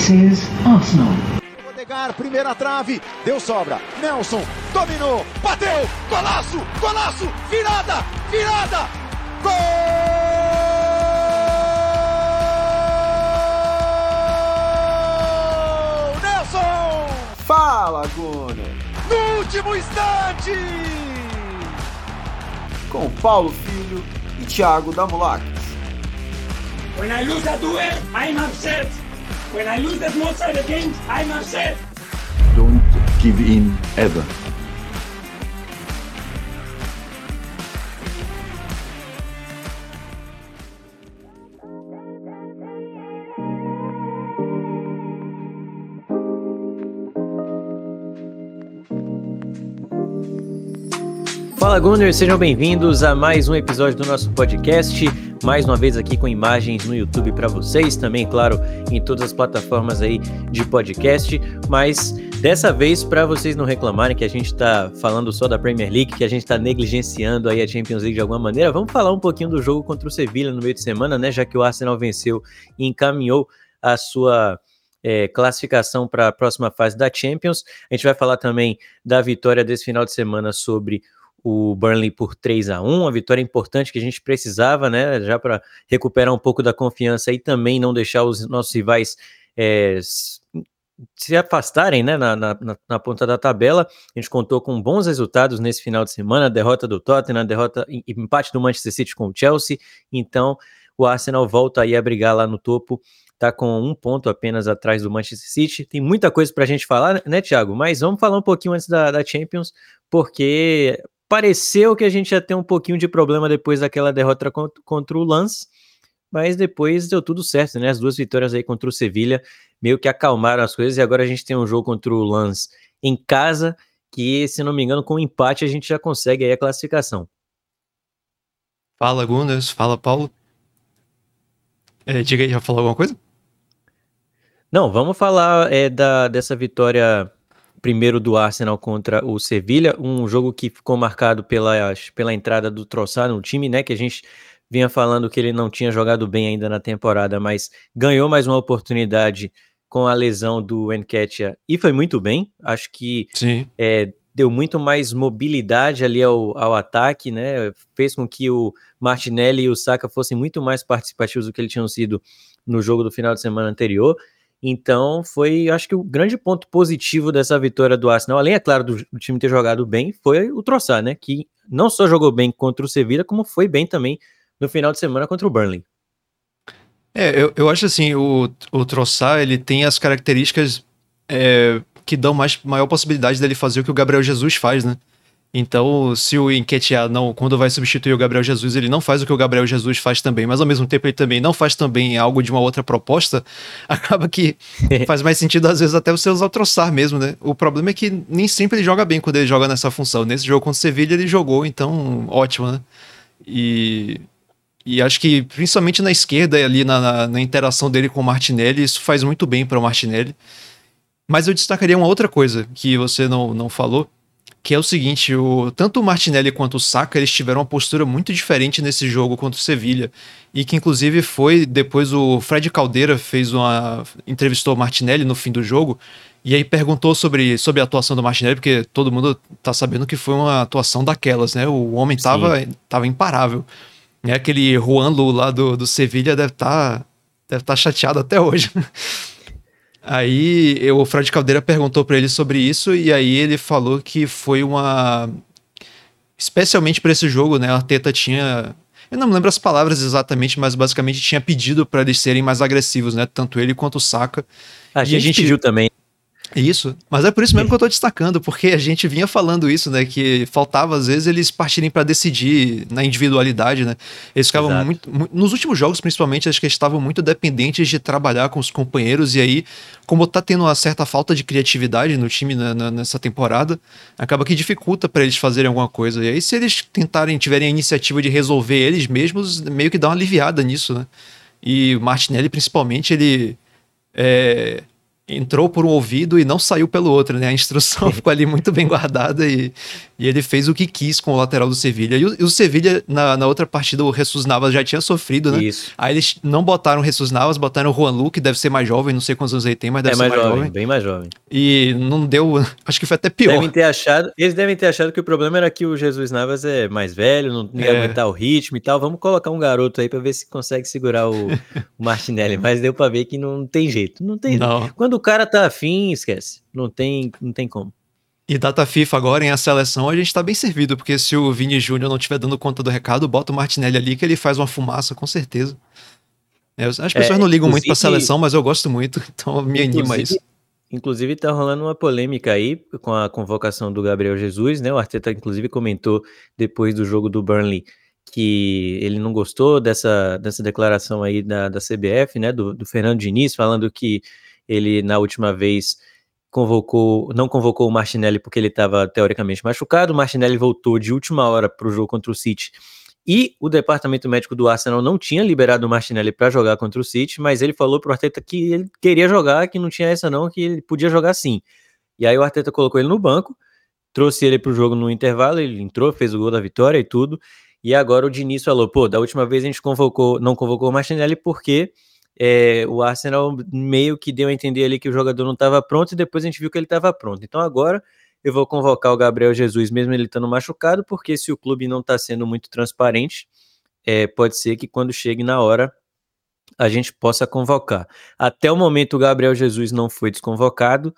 This is Arsenal. Odegar, primeira trave, deu sobra. Nelson dominou, bateu, golaço, golaço, virada, virada, gol! Nelson! Fala, Gunner! No último instante! Com Paulo Filho e Thiago Damulac. When I lose a duel, I'm upset. When I lose small side games, I'm upset. Don't give in ever. Fala Gunners, sejam bem-vindos a mais um episódio do nosso podcast. Mais uma vez aqui com imagens no YouTube para vocês, também, claro, em todas as plataformas aí de podcast. Mas dessa vez, para vocês não reclamarem que a gente está falando só da Premier League, que a gente está negligenciando aí a Champions League de alguma maneira, vamos falar um pouquinho do jogo contra o Sevilla no meio de semana, né? Já que o Arsenal venceu e encaminhou a sua é, classificação para a próxima fase da Champions. A gente vai falar também da vitória desse final de semana sobre o Burnley por 3 a 1 uma vitória importante que a gente precisava, né? Já para recuperar um pouco da confiança e também não deixar os nossos rivais é, se afastarem né, na, na, na, ponta da tabela. A gente contou com bons resultados nesse final de semana, a derrota do Tottenham, a derrota, empate do Manchester City com o Chelsea. Então, o Arsenal volta aí a brigar lá no topo tá com um ponto apenas atrás do Manchester City. Tem muita coisa para a gente falar, né, Thiago? Mas vamos falar um pouquinho antes da, da, Champions, porque pareceu que a gente ia ter um pouquinho de problema depois daquela derrota contra, o Lance, mas depois deu tudo certo, né? As duas vitórias aí contra o Sevilha meio que acalmaram as coisas e agora a gente tem um jogo contra o Lance em casa, que, se não me engano, com um empate a gente já consegue aí a classificação. Fala, Gunas. Fala, Paulo. É, diga aí, já falou alguma coisa? Não, vamos falar é, da, dessa vitória primeiro do Arsenal contra o Sevilha, um jogo que ficou marcado pela, pela entrada do Troçar no time, né? Que a gente vinha falando que ele não tinha jogado bem ainda na temporada, mas ganhou mais uma oportunidade com a lesão do Enketia e foi muito bem. Acho que é, deu muito mais mobilidade ali ao, ao ataque, né? Fez com que o Martinelli e o Saka fossem muito mais participativos do que eles tinham sido no jogo do final de semana anterior. Então, foi, acho que o grande ponto positivo dessa vitória do Arsenal, além, é claro, do, do time ter jogado bem, foi o Troçar, né? Que não só jogou bem contra o Sevilla, como foi bem também no final de semana contra o Burnley. É, eu, eu acho assim, o, o Troçar, ele tem as características é, que dão mais, maior possibilidade dele fazer o que o Gabriel Jesus faz, né? Então, se o Enquetear não, quando vai substituir o Gabriel Jesus, ele não faz o que o Gabriel Jesus faz também, mas ao mesmo tempo ele também não faz também algo de uma outra proposta, acaba que faz mais sentido às vezes até você usar o troçar mesmo, né? O problema é que nem sempre ele joga bem quando ele joga nessa função. Nesse jogo contra o Sevilla ele jogou, então ótimo, né? E, e acho que principalmente na esquerda ali na, na, na interação dele com o Martinelli, isso faz muito bem para o Martinelli. Mas eu destacaria uma outra coisa que você não, não falou, que é o seguinte, o, tanto o Martinelli quanto o Saka, eles tiveram uma postura muito diferente nesse jogo contra o Sevilha, e que inclusive foi, depois o Fred Caldeira fez uma, entrevistou o Martinelli no fim do jogo, e aí perguntou sobre, sobre a atuação do Martinelli, porque todo mundo tá sabendo que foi uma atuação daquelas, né, o homem tava, tava imparável. É aquele Juan Lu lá do, do Sevilha deve estar tá, deve tá chateado até hoje. Aí eu, o Fred Caldeira perguntou para ele sobre isso e aí ele falou que foi uma especialmente para esse jogo, né? A Teta tinha eu não me lembro as palavras exatamente, mas basicamente tinha pedido para eles serem mais agressivos, né? Tanto ele quanto o Saka. A, gente, a gente pediu também. Isso, mas é por isso mesmo que eu tô destacando, porque a gente vinha falando isso, né? Que faltava às vezes eles partirem para decidir na individualidade, né? Eles ficavam muito, muito, Nos últimos jogos, principalmente, acho que eles estavam muito dependentes de trabalhar com os companheiros, e aí, como tá tendo uma certa falta de criatividade no time né, nessa temporada, acaba que dificulta para eles fazerem alguma coisa. E aí, se eles tentarem, tiverem a iniciativa de resolver eles mesmos, meio que dá uma aliviada nisso, né? E o Martinelli, principalmente, ele. É, entrou por um ouvido e não saiu pelo outro, né? A instrução ficou ali muito bem guardada e, e ele fez o que quis com o lateral do Sevilha. E o, e o Sevilha, na, na outra partida, o Jesus Navas já tinha sofrido, né? Isso. Aí eles não botaram o Jesus Navas, botaram o Juan Lu, que deve ser mais jovem, não sei quantos anos ele tem, mas deve É ser mais mais jovem, jovem. bem mais jovem. E não deu. Acho que foi até pior. Devem ter achado, eles devem ter achado que o problema era que o Jesus Navas é mais velho, não ia É. aguentar o ritmo e tal. Vamos colocar um garoto aí pra ver se consegue segurar o, o Martinelli. Mas deu pra ver que não tem jeito. Não tem. Não. Quando o cara tá afim, esquece. Não tem, não tem como. E data FIFA agora em a seleção, a gente tá bem servido, porque se o Vini Júnior não estiver dando conta do recado, bota o Martinelli ali que ele faz uma fumaça, com certeza. É, as pessoas É, não ligam muito pra seleção, mas eu gosto muito, então me anima isso. Inclusive- Inclusive, tá rolando uma polêmica aí com a convocação do Gabriel Jesus, né? O Arteta, inclusive, comentou depois do jogo do Burnley que ele não gostou dessa, dessa declaração aí da, da CBF, né? Do, do Fernando Diniz, falando que ele, na última vez, convocou, não convocou o Martinelli porque ele estava teoricamente machucado. O Martinelli voltou de última hora para o jogo contra o City. E o departamento médico do Arsenal não tinha liberado o Martinelli para jogar contra o City, mas ele falou pro Arteta que ele queria jogar, que não tinha essa não, que ele podia jogar sim. E aí o Arteta colocou ele no banco, trouxe ele pro jogo no intervalo, ele entrou, fez o gol da vitória e tudo. E agora o Diniz falou, pô, da última vez a gente convocou, não convocou o Martinelli porque é, o Arsenal meio que deu a entender ali que o jogador não estava pronto e depois a gente viu que ele estava pronto. Então agora eu vou convocar o Gabriel Jesus, mesmo ele estando machucado, porque se o clube não está sendo muito transparente, é, pode ser que quando chegue na hora a gente possa convocar. Até o momento o Gabriel Jesus não foi desconvocado,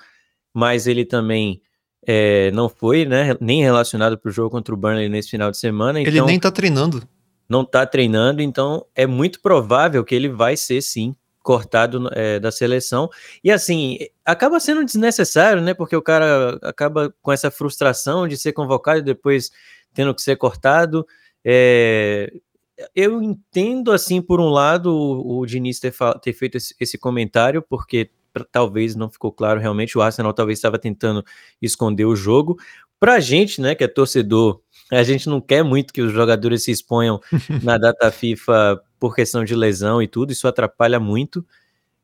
mas ele também é, não foi, né, nem relacionado para o jogo contra o Burnley nesse final de semana. Ele Então nem tá treinando. Não tá treinando, então é muito provável que ele vai ser sim cortado é, da seleção. E assim, acaba sendo desnecessário, né? Porque o cara acaba com essa frustração de ser convocado e depois tendo que ser cortado. É, eu entendo, assim, por um lado, o, o Diniz ter, ter feito esse, esse comentário, porque talvez não ficou claro realmente, o Arsenal talvez estava tentando esconder o jogo. Pra gente, né, que é torcedor, a gente não quer muito que os jogadores se exponham na data FIFA por questão de lesão e tudo, isso atrapalha muito.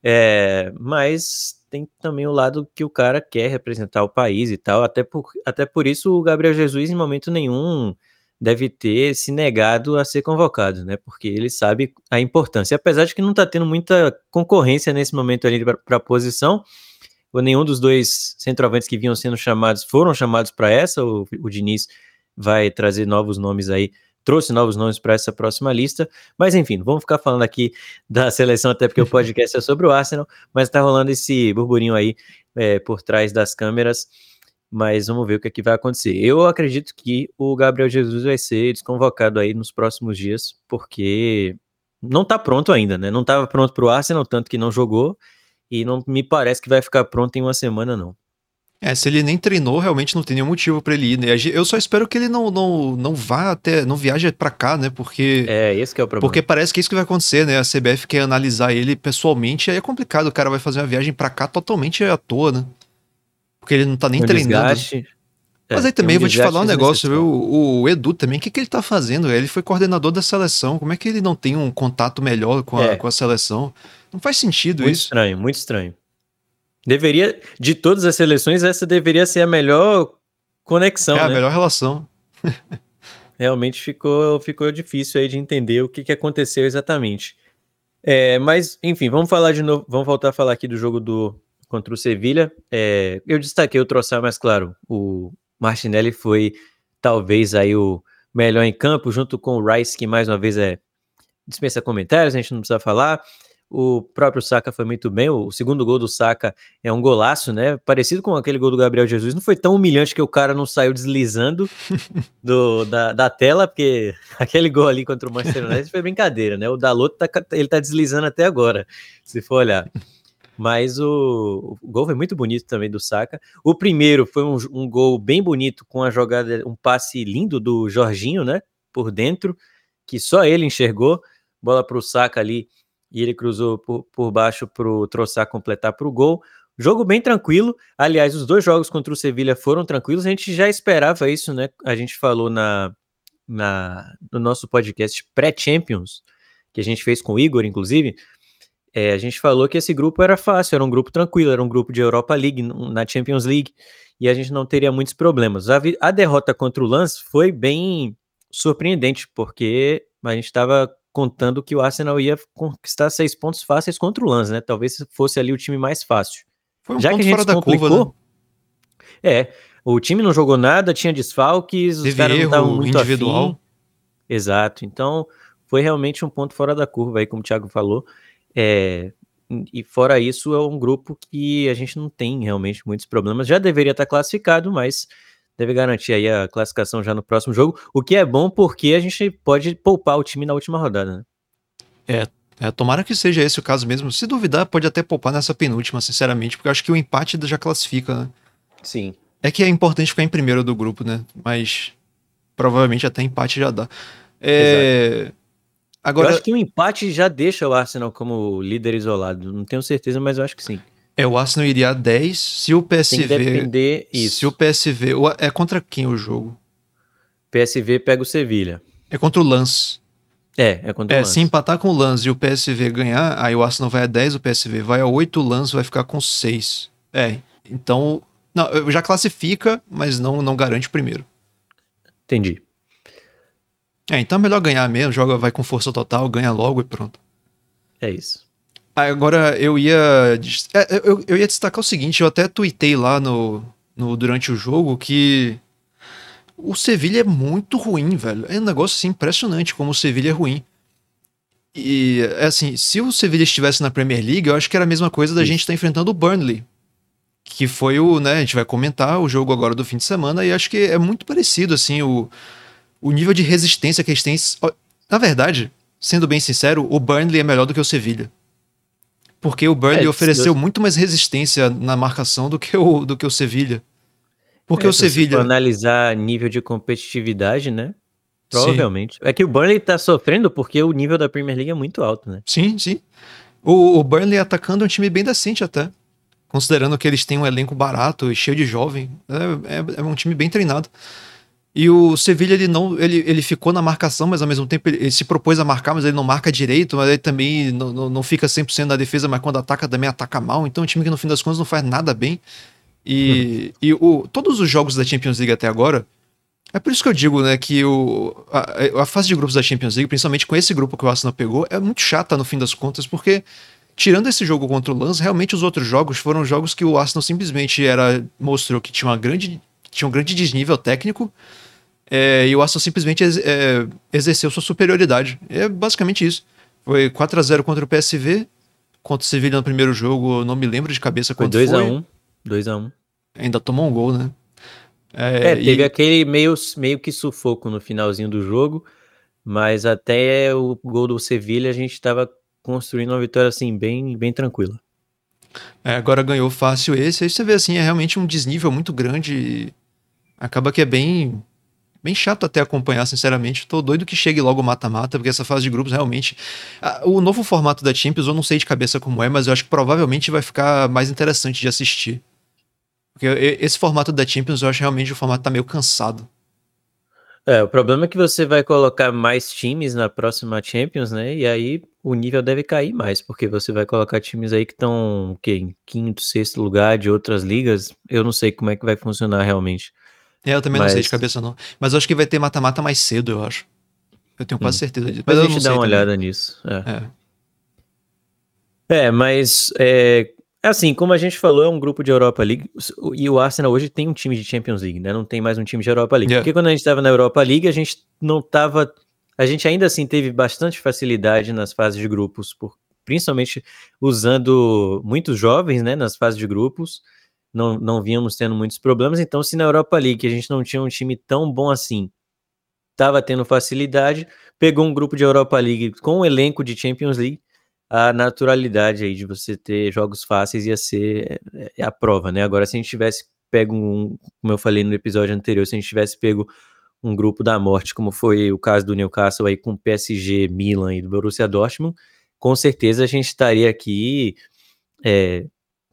É, mas tem também o lado que o cara quer representar o país e tal. Até por, até por isso o Gabriel Jesus, em momento nenhum, deve ter se negado a ser convocado, né? Porque ele sabe a importância. Apesar de que não tá tendo muita concorrência nesse momento ali para a posição, ou nenhum dos dois centroavantes que vinham sendo chamados foram chamados para essa. O, o Diniz vai trazer novos nomes aí, trouxe novos nomes para essa próxima lista. Mas enfim, vamos ficar falando aqui da seleção, até porque o podcast é sobre o Arsenal, mas tá rolando esse burburinho aí é, por trás das câmeras. Mas vamos ver o que, é que vai acontecer. Eu acredito que o Gabriel Jesus vai ser desconvocado aí nos próximos dias, porque não tá pronto ainda, né? Não estava pronto para o Arsenal, tanto que não jogou, e não me parece que vai ficar pronto em uma semana, não. É, se ele nem treinou, realmente não tem nenhum motivo pra ele ir, né? Eu só espero que ele não, não, não vá até, não viaje pra cá, né? Porque, É, esse que é o problema. porque parece que é isso que vai acontecer, né? A CBF quer analisar ele pessoalmente, aí é complicado, o cara vai fazer uma viagem pra cá totalmente à toa, né? Porque ele não tá nem Um treinando. desgaste. Mas É, aí também um vou te falar um negócio, viu? O, o Edu também, o que, que ele tá fazendo? Ele foi coordenador da seleção, como é que ele não tem um contato melhor com a, É. com a seleção? Não faz sentido Muito isso. estranho, muito estranho. Deveria, de todas as seleções, essa deveria ser a melhor conexão, é a né? melhor relação. Realmente ficou, ficou difícil aí de entender o que, que aconteceu exatamente. É, mas, enfim, vamos falar de novo, vamos voltar a falar aqui do jogo do contra o Sevilha. É, eu destaquei o Troçar, mas claro, o Martinelli foi talvez aí o melhor em campo, junto com o Rice, que mais uma vez é dispensa comentários, a gente não precisa falar. O próprio Saka foi muito bem. O segundo gol do Saka é um golaço, né? Parecido com aquele gol do Gabriel Jesus. Não foi tão humilhante que o cara não saiu deslizando do, da, da tela, porque aquele gol ali contra o Manchester United foi brincadeira, né? O Dalot tá, ele tá deslizando até agora, se for olhar. Mas o, o gol foi muito bonito também do Saka. O primeiro foi um, um gol bem bonito com a jogada, um passe lindo do Jorginho, né? Por dentro, que só ele enxergou. Bola para o Saka ali e ele cruzou por, por baixo para o Troçar completar para o gol. Jogo bem tranquilo. Aliás, os dois jogos contra o Sevilha foram tranquilos. A gente já esperava isso, né? A gente falou na, na no nosso podcast pré-Champions, que a gente fez com o Igor, inclusive, é, a gente falou que esse grupo era fácil, era um grupo tranquilo, era um grupo de Europa League, na Champions League, e a gente não teria muitos problemas. A, a derrota contra o Lance foi bem surpreendente, porque a gente estava contando que o Arsenal ia conquistar seis pontos fáceis contra o Lance, né? Talvez fosse ali o time mais fácil. Foi um Já que a gente fora da curva, né? É, o time não jogou nada, tinha desfalques, Teve os caras não estavam muito individual. Afim. Exato, então foi realmente um ponto fora da curva aí, como o Thiago falou. É, e fora isso, é um grupo que a gente não tem realmente muitos problemas. Já deveria estar classificado, mas deve garantir aí a classificação já no próximo jogo, o que é bom porque a gente pode poupar o time na última rodada, né? É, é, tomara que seja esse o caso mesmo. Se duvidar, pode até poupar nessa penúltima, sinceramente, porque eu acho que o empate já classifica, né? Sim. É que é importante ficar em primeiro do grupo, né? Mas provavelmente até empate já dá. É... Agora... Eu acho que o empate já deixa o Arsenal como líder isolado. Não tenho certeza, mas eu acho que sim. É, o Arsenal iria a 10 se o PSV. Tem que depender isso. Se o PSV. É contra quem o jogo? PSV pega o Sevilha. É contra o Lance. É, é contra é, o Lance. Se empatar com o Lance e o PSV ganhar, aí o Arsenal vai a 10, o PSV vai a 8, o Lance vai ficar com 6. É, então. Não, já classifica, mas não, não garante o primeiro. Entendi. É, então é melhor ganhar mesmo, joga, vai com força total, ganha logo e pronto. É isso. Agora eu ia. É, eu, eu ia destacar o seguinte, eu até tuitei lá no, no, durante o jogo que o Sevilha é muito ruim, velho. É um negócio assim impressionante como o Sevilha é ruim. E é assim, se o Sevilha estivesse na Premier League, eu acho que era a mesma coisa da Isso. gente estar tá enfrentando o Burnley. Que foi o, né, a gente vai comentar o jogo agora do fim de semana e acho que é muito parecido assim o, o nível de resistência que eles têm. Na verdade, sendo bem sincero, o Burnley é melhor do que o Sevilha. Porque o Burnley é, ofereceu muito mais resistência na marcação do que o, do que o Sevilha. Porque é, o Sevilha. Se analisar nível de competitividade, né? Provavelmente. Sim. É que o Burnley tá sofrendo porque o nível da Premier League é muito alto, né? Sim, sim. O, o Burnley atacando é um time bem decente até. Considerando que eles têm um elenco barato e cheio de jovem. É, é, é um time bem treinado. E o Sevilha ele não ele, ele ficou na marcação, mas ao mesmo tempo ele, ele, se propôs a marcar, mas ele não marca direito, mas ele também não, não, não fica 100% na defesa, mas quando ataca também ataca mal. Então é um time que no fim das contas não faz nada bem. E, hum. e o, todos os jogos da Champions League até agora, é por isso que eu digo, né, que o, a, a fase de grupos da Champions League, principalmente com esse grupo que o Arsenal pegou, é muito chata no fim das contas, porque tirando esse jogo contra o Lens, realmente os outros jogos foram jogos que o Arsenal simplesmente era mostrou que tinha uma grande tinha um grande desnível técnico é, e o Arsenal simplesmente ex, é, exerceu sua superioridade. É basicamente isso. Foi 4 a 0 contra o PSV, contra o Sevilla no primeiro jogo, não me lembro de cabeça quanto foi. 2x1. 2x1. Ainda tomou um gol, né? É, é teve e... aquele meio, meio que sufoco no finalzinho do jogo, mas até o gol do Sevilla a gente estava construindo uma vitória assim, bem, bem tranquila. É, agora ganhou fácil esse. Aí você vê assim, é realmente um desnível muito grande. Acaba que é bem bem chato até acompanhar, sinceramente. Tô doido que chegue logo mata-mata, porque essa fase de grupos realmente. O novo formato da Champions, eu não sei de cabeça como é, mas eu acho que provavelmente vai ficar mais interessante de assistir. Porque esse formato da Champions, eu acho realmente o formato tá meio cansado. É, o problema é que você vai colocar mais times na próxima Champions, né? E aí o nível deve cair mais, porque você vai colocar times aí que estão em quinto, sexto lugar de outras ligas. Eu não sei como é que vai funcionar realmente. É, eu também Mas... não sei de cabeça não. Mas eu acho que vai ter mata-mata mais cedo, eu acho. Eu tenho quase hum. certeza disso. Mas a gente dá uma também. olhada nisso. É, é. é mas é, assim, como a gente falou, é um grupo de Europa League e o Arsenal hoje tem um time de Champions League, né? Não tem mais um time de Europa League. Yeah. Porque quando a gente estava na Europa League, a gente não estava. A gente ainda assim teve bastante facilidade nas fases de grupos, por, principalmente usando muitos jovens, né? Nas fases de grupos não, não vínhamos tendo muitos problemas. Então, se na Europa League a gente não tinha um time tão bom assim, estava tendo facilidade, pegou um grupo de Europa League com um elenco de Champions League, a naturalidade aí de você ter jogos fáceis ia ser é, é a prova, né? Agora, se a gente tivesse pego um, como eu falei no episódio anterior, se a gente tivesse pego um grupo da morte, como foi o caso do Newcastle aí com PSG, Milan e do Borussia Dortmund, com certeza a gente estaria aqui é,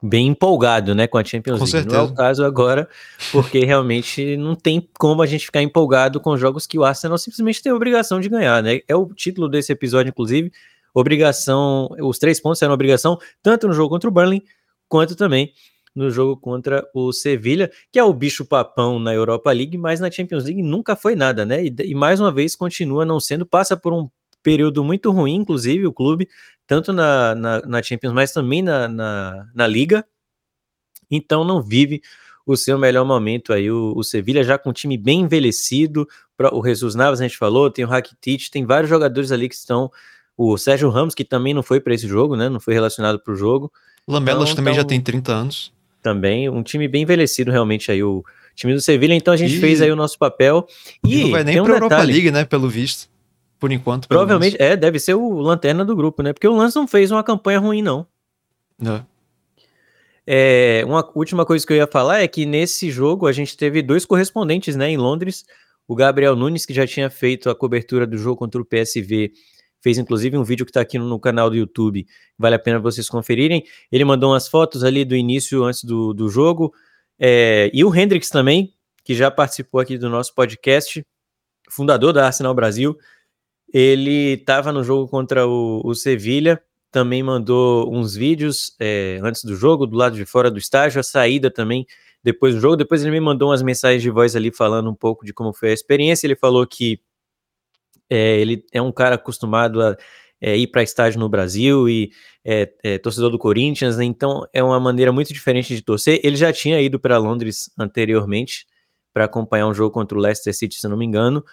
bem empolgado, né, com a Champions com League. Certeza. Não é o caso agora, porque realmente não tem como a gente ficar empolgado com jogos que o Arsenal simplesmente tem a obrigação de ganhar, né? É o título desse episódio, inclusive, obrigação, os três pontos eram obrigação, tanto no jogo contra o Burnley, quanto também no jogo contra o Sevilha, que é o bicho papão na Europa League, mas na Champions League nunca foi nada, né? E, e mais uma vez continua não sendo, passa por um período muito ruim, inclusive, o clube, tanto na, na, na Champions, mas também na, na, na, Liga. Então não vive o seu melhor momento aí, o, o Sevilha já com um time bem envelhecido, o Jesus Navas a gente falou, tem o Rakitic, tem vários jogadores ali que estão, o Sérgio Ramos, que também não foi para esse jogo, né, não foi relacionado para o jogo. Lamelas então, também então, já tem 30 anos também. Um time bem envelhecido, realmente, aí, o time do Sevilha. Então a gente e... fez aí o nosso papel. E, e não vai nem um pra Europa League, né? Pelo visto. Por enquanto. Provavelmente, é, deve ser o lanterna do grupo, né? Porque o Lance não fez uma campanha ruim, não. É. É, uma última coisa que eu ia falar é que nesse jogo a gente teve dois correspondentes, né, em Londres. O Gabriel Nunes, que já tinha feito a cobertura do jogo contra o PSV fez inclusive um vídeo que está aqui no canal do YouTube, vale a pena vocês conferirem. Ele mandou umas fotos ali do início, antes do, do jogo, é, e o Hendrix também, que já participou aqui do nosso podcast, fundador da Arsenal Brasil, ele estava no jogo contra o, o Sevilha, também mandou uns vídeos é, antes do jogo, do lado de fora do estágio, a saída também depois do jogo. Depois ele me mandou umas mensagens de voz ali falando um pouco de como foi a experiência. Ele falou que é, ele é um cara acostumado a é, ir para estádio no Brasil e é, é, torcedor do Corinthians, né? então é uma maneira muito diferente de torcer. Ele já tinha ido para Londres anteriormente para acompanhar um jogo contra o Leicester City, se não me engano,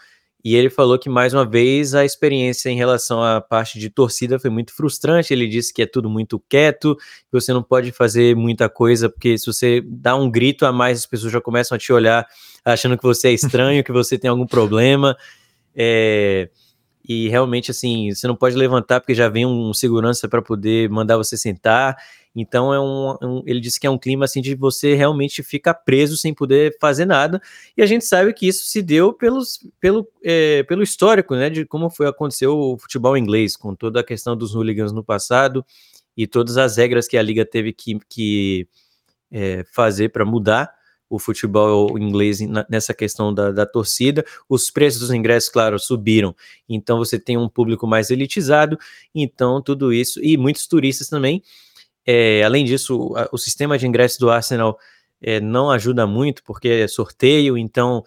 e ele falou que mais uma vez a experiência em relação à parte de torcida foi muito frustrante. Ele disse que é tudo muito quieto, que você não pode fazer muita coisa, porque se você dá um grito a mais, as pessoas já começam a te olhar achando que você é estranho, que você tem algum problema. É, e realmente, assim, você não pode levantar porque já vem um segurança para poder mandar você sentar. Então, é um, um, ele disse que é um clima assim de você realmente ficar preso sem poder fazer nada. E a gente sabe que isso se deu pelos, pelo, é, pelo histórico, né, de como foi aconteceu o futebol inglês, com toda a questão dos hooligans no passado e todas as regras que a liga teve que, que é, fazer para mudar o futebol inglês nessa questão da, da, torcida. Os preços dos ingressos, claro, subiram. Então você tem um público mais elitizado. Então tudo isso e muitos turistas também. É, além disso, o, o, sistema de ingressos do Arsenal é, não ajuda muito porque é sorteio. Então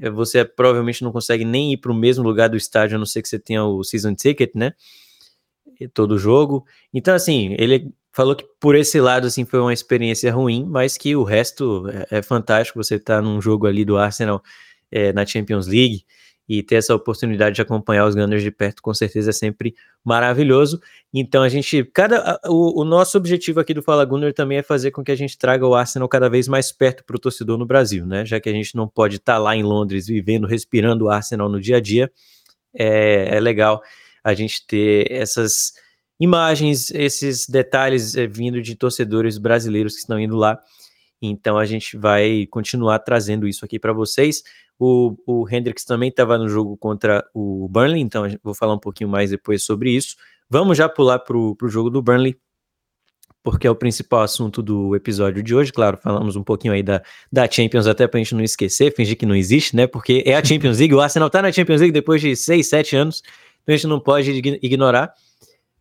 é, você provavelmente não consegue nem ir para o mesmo lugar do estádio, a não ser que você tenha o season ticket, né? Todo jogo. Então assim, ele falou que por esse lado assim foi uma experiência ruim, mas que o resto é, é fantástico. Você tá num jogo ali do Arsenal é, na Champions League e ter essa oportunidade de acompanhar os Gunners de perto, com certeza é sempre maravilhoso. Então a gente, cada o, o nosso objetivo aqui do Fala Gunner também é fazer com que a gente traga o Arsenal cada vez mais perto para o torcedor no Brasil, né? Já que a gente não pode estar tá lá em Londres vivendo, respirando o Arsenal no dia a dia, é, é legal a gente ter essas imagens, esses detalhes é, vindo de torcedores brasileiros que estão indo lá. Então a gente vai continuar trazendo isso aqui para vocês. O, o Hendrix também estava no jogo contra o Burnley, então vou falar um pouquinho mais depois sobre isso. Vamos já pular para o jogo do Burnley, porque é o principal assunto do episódio de hoje. Claro, falamos um pouquinho aí da, da Champions, até para a gente não esquecer, fingir que não existe, né? Porque é a Champions League, o Arsenal está na Champions League depois de 6, 7 anos, então a gente não pode ignorar.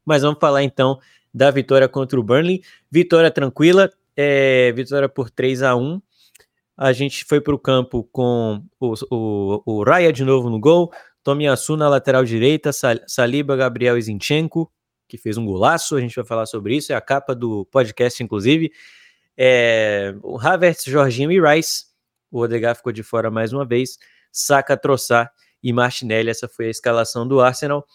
Mas vamos falar então da vitória contra o Burnley. Vitória tranquila, é, vitória por 3 a 1 A gente foi para o campo com o, o, o Raya de novo no gol, Tomiyasu na lateral direita, Saliba, Gabriel Zinchenko, que fez um golaço, a gente vai falar sobre isso, é a capa do podcast, inclusive. É, o Havertz, Jorginho e Rice. O Odegaard ficou de fora mais uma vez. Saka, Troçar e Martinelli. Essa foi a escalação do Arsenal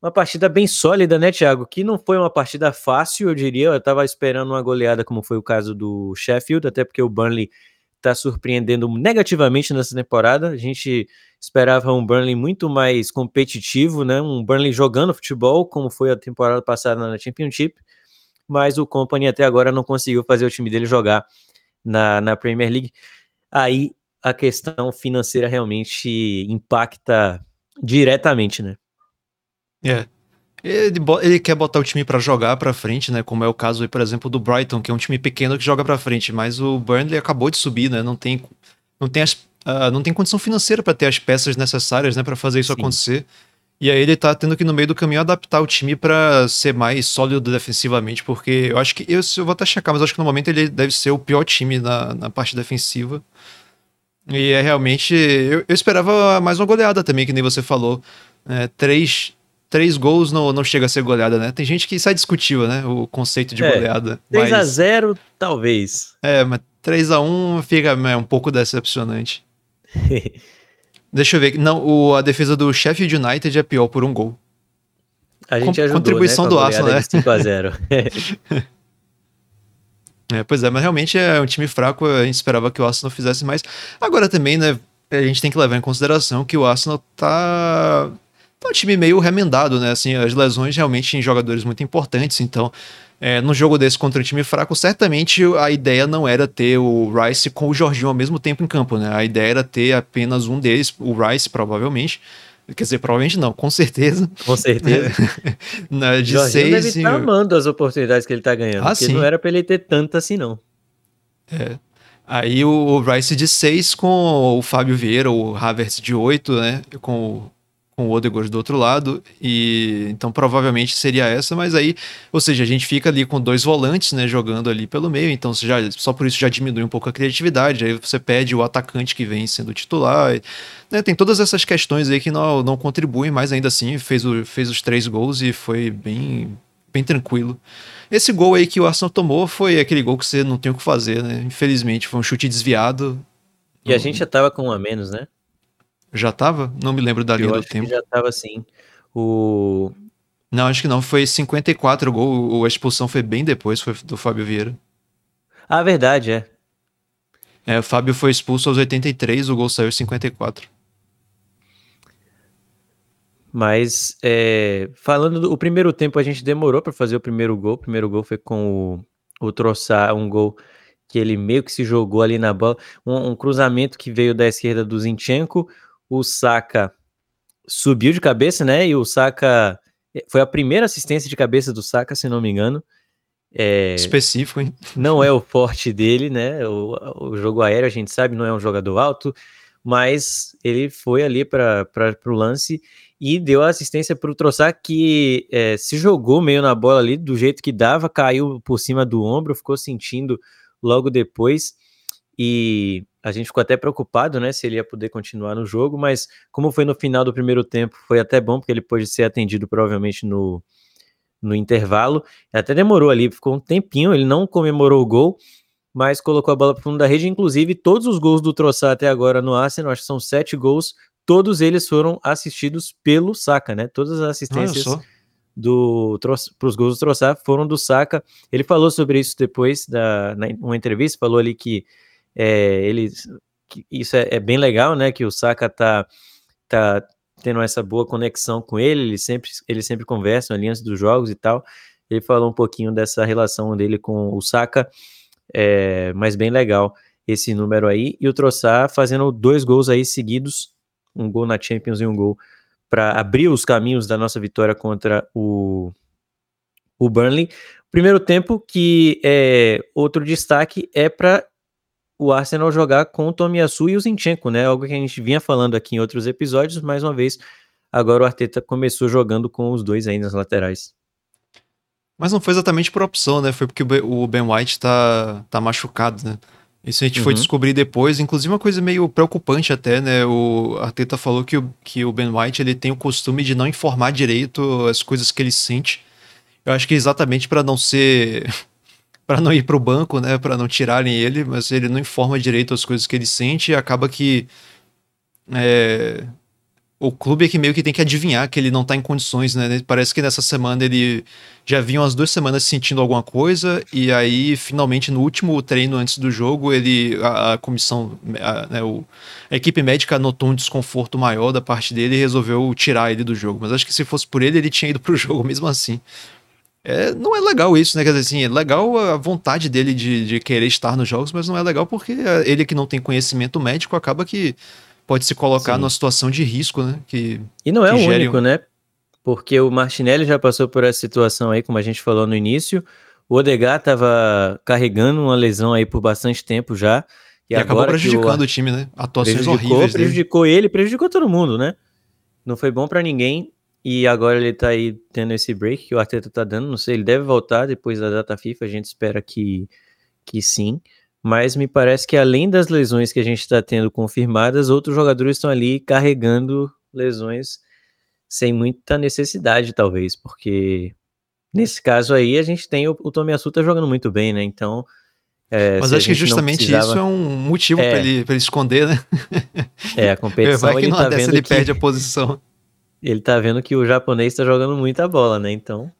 uma partida bem sólida, né, Thiago? Que não foi uma partida fácil, eu diria. Eu estava esperando uma goleada, como foi o caso do Sheffield, até porque o Burnley está surpreendendo negativamente nessa temporada. A gente esperava um Burnley muito mais competitivo, né? Um Burnley jogando futebol, como foi a temporada passada na Championship, mas o Company até agora não conseguiu fazer o time dele jogar na, na Premier League. Aí a questão financeira realmente impacta diretamente, né? É. Ele, ele quer botar o time para jogar para frente, né? Como é o caso, aí, por exemplo, do Brighton, que é um time pequeno que joga para frente, mas o Burnley acabou de subir, né? Não tem, não tem, as, uh, não tem condição financeira para ter as peças necessárias, né? Para fazer isso Sim. acontecer. E aí ele tá tendo que, no meio do caminho, adaptar o time pra ser mais sólido defensivamente, porque eu acho que. Eu, eu vou até checar, mas acho que no momento ele deve ser o pior time na, na parte defensiva. E é realmente. Eu, eu esperava mais uma goleada também, que nem você falou. É, três, três gols não, não chega a ser goleada, né? Tem gente que sai discutível, né? O conceito de É, goleada. 3 a mas- 0 talvez. É, mas 3x1 fica é, um pouco decepcionante. Deixa eu ver. Não, o, a defesa do Sheffield United é pior por um gol. A gente Com- ajudou, contribuição né, do a Arsenal, de 5 a 0 É, pois é, mas realmente é um time fraco. A gente esperava que o Arsenal fizesse mais. Agora também, né? A gente tem que levar em consideração que o Arsenal tá. Tá um time meio remendado, né? Assim, as lesões realmente em jogadores muito importantes. Então, é, num jogo desse contra um time fraco, certamente a ideia não era ter o Rice com o Jorginho ao mesmo tempo em campo, né? A ideia era ter apenas um deles, o Rice, provavelmente. Quer dizer, provavelmente não, com certeza. Com certeza. Na, de Jorginho deve seis. estar e- amando as oportunidades que ele tá ganhando. Ah, porque sim. não era pra ele ter tanta assim, não. Aí o, Rice de 6 com o Fábio Vieira, o Havertz de 8, né? Com o, com o Odegaard do outro lado. E então provavelmente seria essa, mas aí, ou seja, a gente fica ali com dois volantes, né? Jogando ali pelo meio, então já, só por isso já diminui um pouco a criatividade. Aí você pede o atacante que vem sendo titular. e, né, tem todas essas questões aí que não, não contribuem, mas ainda assim fez, o, fez os três gols e foi bem, bem tranquilo. Esse gol aí que o Arsenal tomou foi aquele gol que você não tem o que fazer, né? Infelizmente, foi um chute desviado. E a gente já tava com um a menos, né? Já tava? Não me lembro da linha do tempo. que já tava assim. O... Não, acho que não. Foi 54 o gol. A expulsão foi bem depois, foi do Fábio Vieira. Ah, verdade, é. É, o Fábio foi expulso aos 83, o gol saiu aos 54. Mas é, falando do primeiro tempo, a gente demorou para fazer o primeiro gol. O primeiro gol foi com o, o Troçar, um gol que ele meio que se jogou ali na bola. Um, um cruzamento que veio da esquerda do Zinchenko. O Saka subiu de cabeça, né? E o Saka foi a primeira assistência de cabeça do Saka, se não me engano. É, Específico, hein? não é o forte dele, né? O, o jogo aéreo, a gente sabe, não é um jogador alto, mas ele foi ali para o lance e deu assistência para o Troçar, que é, se jogou meio na bola ali, do jeito que dava, caiu por cima do ombro, ficou sentindo logo depois. E a gente ficou até preocupado, né, se ele ia poder continuar no jogo, mas como foi no final do primeiro tempo, foi até bom, porque ele pôde ser atendido provavelmente no, no intervalo. Até demorou ali, ficou um tempinho, ele não comemorou o gol, mas colocou a bola para fundo da rede. Inclusive, todos os gols do Troçar até agora no Arsenal, acho que são sete gols, todos eles foram assistidos pelo Saka, né? Todas as assistências do para os gols do Troçar foram do Saka. Ele falou sobre isso depois da na, uma entrevista, falou ali que é, ele isso é, é bem legal, né? Que o Saka tá tá tendo essa boa conexão com ele, ele sempre eles sempre conversam ali antes dos jogos e tal. Ele falou um pouquinho dessa relação dele com o Saka, é, mas bem legal esse número aí. E o Troçar fazendo dois gols aí seguidos, um gol na Champions e um gol para abrir os caminhos da nossa vitória contra o, o Burnley. Primeiro tempo que é outro destaque é para o Arsenal jogar com o Tomiyasu e o Zinchenko, né? Algo que a gente vinha falando aqui em outros episódios, mais uma vez, agora o Arteta começou jogando com os dois aí nas laterais. Mas não foi exatamente por opção, né? Foi porque o Ben- White tá, tá machucado, né? Isso a gente foi Uhum. descobrir depois, inclusive uma coisa meio preocupante até, né? O Arteta falou que o, que o Ben White ele tem o costume de não informar direito as coisas que ele sente. Eu acho que exatamente para não ser para não ir pro banco, né, para não tirarem ele, mas ele não informa direito as coisas que ele sente e acaba que é, o clube é que meio que tem que adivinhar que ele não tá em condições, né? Parece que nessa semana ele já vinha umas duas semanas sentindo alguma coisa, e aí, finalmente, no último treino antes do jogo, ele. A, a comissão, a, né, o- a equipe médica notou um desconforto maior da parte dele e resolveu tirar ele do jogo. Mas acho que se fosse por ele, ele tinha ido pro jogo mesmo assim. É, não é legal isso, né? Quer dizer, assim, é legal a vontade dele de, de querer estar nos jogos, mas não é legal porque ele que não tem conhecimento médico acaba que pode se colocar Sim. numa situação de risco, né? Que E não é o único, um- né? Porque o Martinelli já passou por essa situação aí, como a gente falou no início. O Odegaard estava carregando uma lesão aí por bastante tempo já. E, E, acabou prejudicando o, o, time, né? Atuações prejudicou, horríveis dele. prejudicou ele, prejudicou todo mundo, né? Não foi bom pra ninguém. E agora ele tá aí tendo esse break que o Arteta tá dando. Não sei, ele deve voltar depois da data FIFA. A gente espera que, que sim. Mas me parece que além das lesões que a gente está tendo confirmadas, outros jogadores estão ali carregando lesões sem muita necessidade, talvez, porque nesse caso aí a gente tem o, o Tomiyasu tá jogando muito bem, né? Então. É, Mas acho que justamente precisava... isso é um motivo é. para ele, ele esconder, né? É, a competição. Vai que ele numa tá dessa ele que... perde a posição. Ele tá vendo que o japonês tá jogando muita bola, né? Então.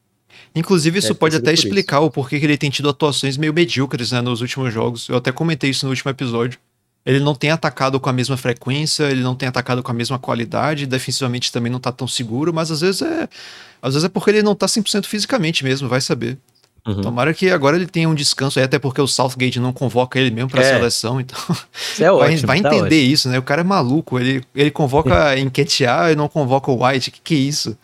Inclusive, isso pode até explicar isso. o porquê que ele tem tido atuações meio medíocres né, nos últimos jogos. Eu até comentei isso no último episódio. Ele não tem atacado com a mesma frequência, ele não tem atacado com a mesma qualidade, defensivamente também não tá tão seguro, mas às vezes é. Às vezes é porque ele não tá 100% fisicamente mesmo, vai saber. Uhum. Tomara que agora ele tenha um descanso aí, até porque o Southgate não convoca ele mesmo pra é. seleção, então. Isso é ótimo, vai, vai tá entender ótimo. isso, né? O cara é maluco. Ele, ele convoca Enquetear e não convoca o White. Que que é isso?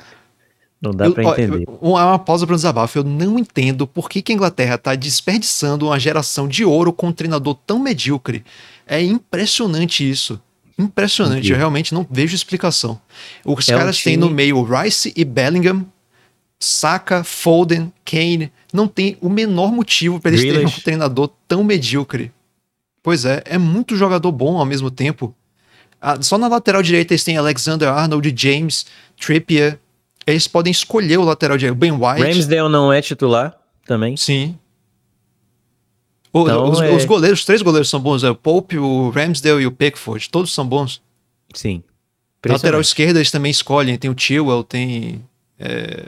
Não dá para entender. Eu, uma, uma pausa para um desabafo. Eu não entendo por que, que a Inglaterra tá desperdiçando uma geração de ouro com um treinador tão medíocre. É impressionante isso. Impressionante. Eu realmente não vejo explicação. Os é caras um time... têm no meio Rice e Bellingham, Saka, Foden, Kane. Não tem o menor motivo para eles terem um treinador tão medíocre. Pois é, é muito jogador bom ao mesmo tempo. Ah, só na lateral direita eles têm Alexander Arnold, James, Trippier. Eles podem escolher o lateral direito. Ben White. Ramsdale não é titular também? Sim. O, então, os, é... os, goleiros, os três goleiros são bons. É o Pope, o Ramsdale e o Pickford. Todos são bons. Sim. Lateral esquerda eles também escolhem. Tem o Chilwell, tem... É...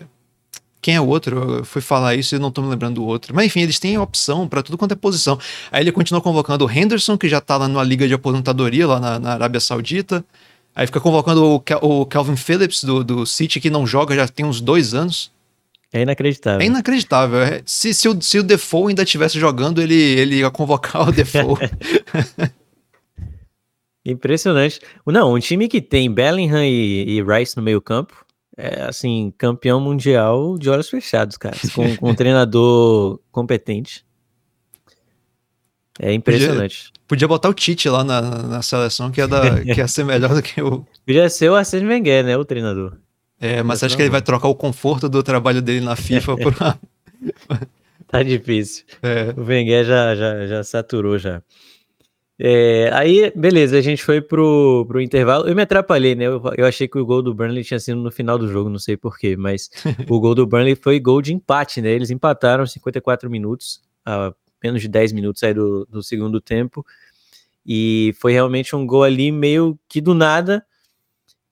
Quem é o outro? Eu fui falar isso e não tô me lembrando do outro. Mas enfim, eles têm opção para tudo quanto é posição. Aí ele continua convocando o Henderson, que já tá lá numa liga de aposentadoria lá na, na Arábia Saudita. Aí fica convocando o, o Calvin Phillips do, do City, que não joga já tem uns dois anos. É inacreditável. É inacreditável. É, se, se, o, se o Defoe ainda estivesse jogando, ele, ele ia convocar o Defoe. Impressionante. Não, um time que tem Bellingham e, e Rice no meio campo, é assim, campeão mundial de olhos fechados, cara. Com, com um treinador competente. É impressionante. Podia, podia, botar o Tite lá na, na seleção, que ia, dar, que ia ser melhor do que o. Podia ser o Arsene Wenger, né? O treinador. É, mas acho que ele vai trocar o conforto do trabalho dele na FIFA por. Tá difícil. É. O Wenger já, já, já saturou já. É, aí, beleza, a gente foi pro, pro intervalo. Eu me atrapalhei, né? Eu, eu, achei que o gol do Burnley tinha sido no final do jogo, não sei porquê, mas o gol do Burnley foi gol de empate, né? Eles empataram 54 minutos, a menos de 10 minutos aí do, do segundo tempo, e foi realmente um gol ali meio que do nada.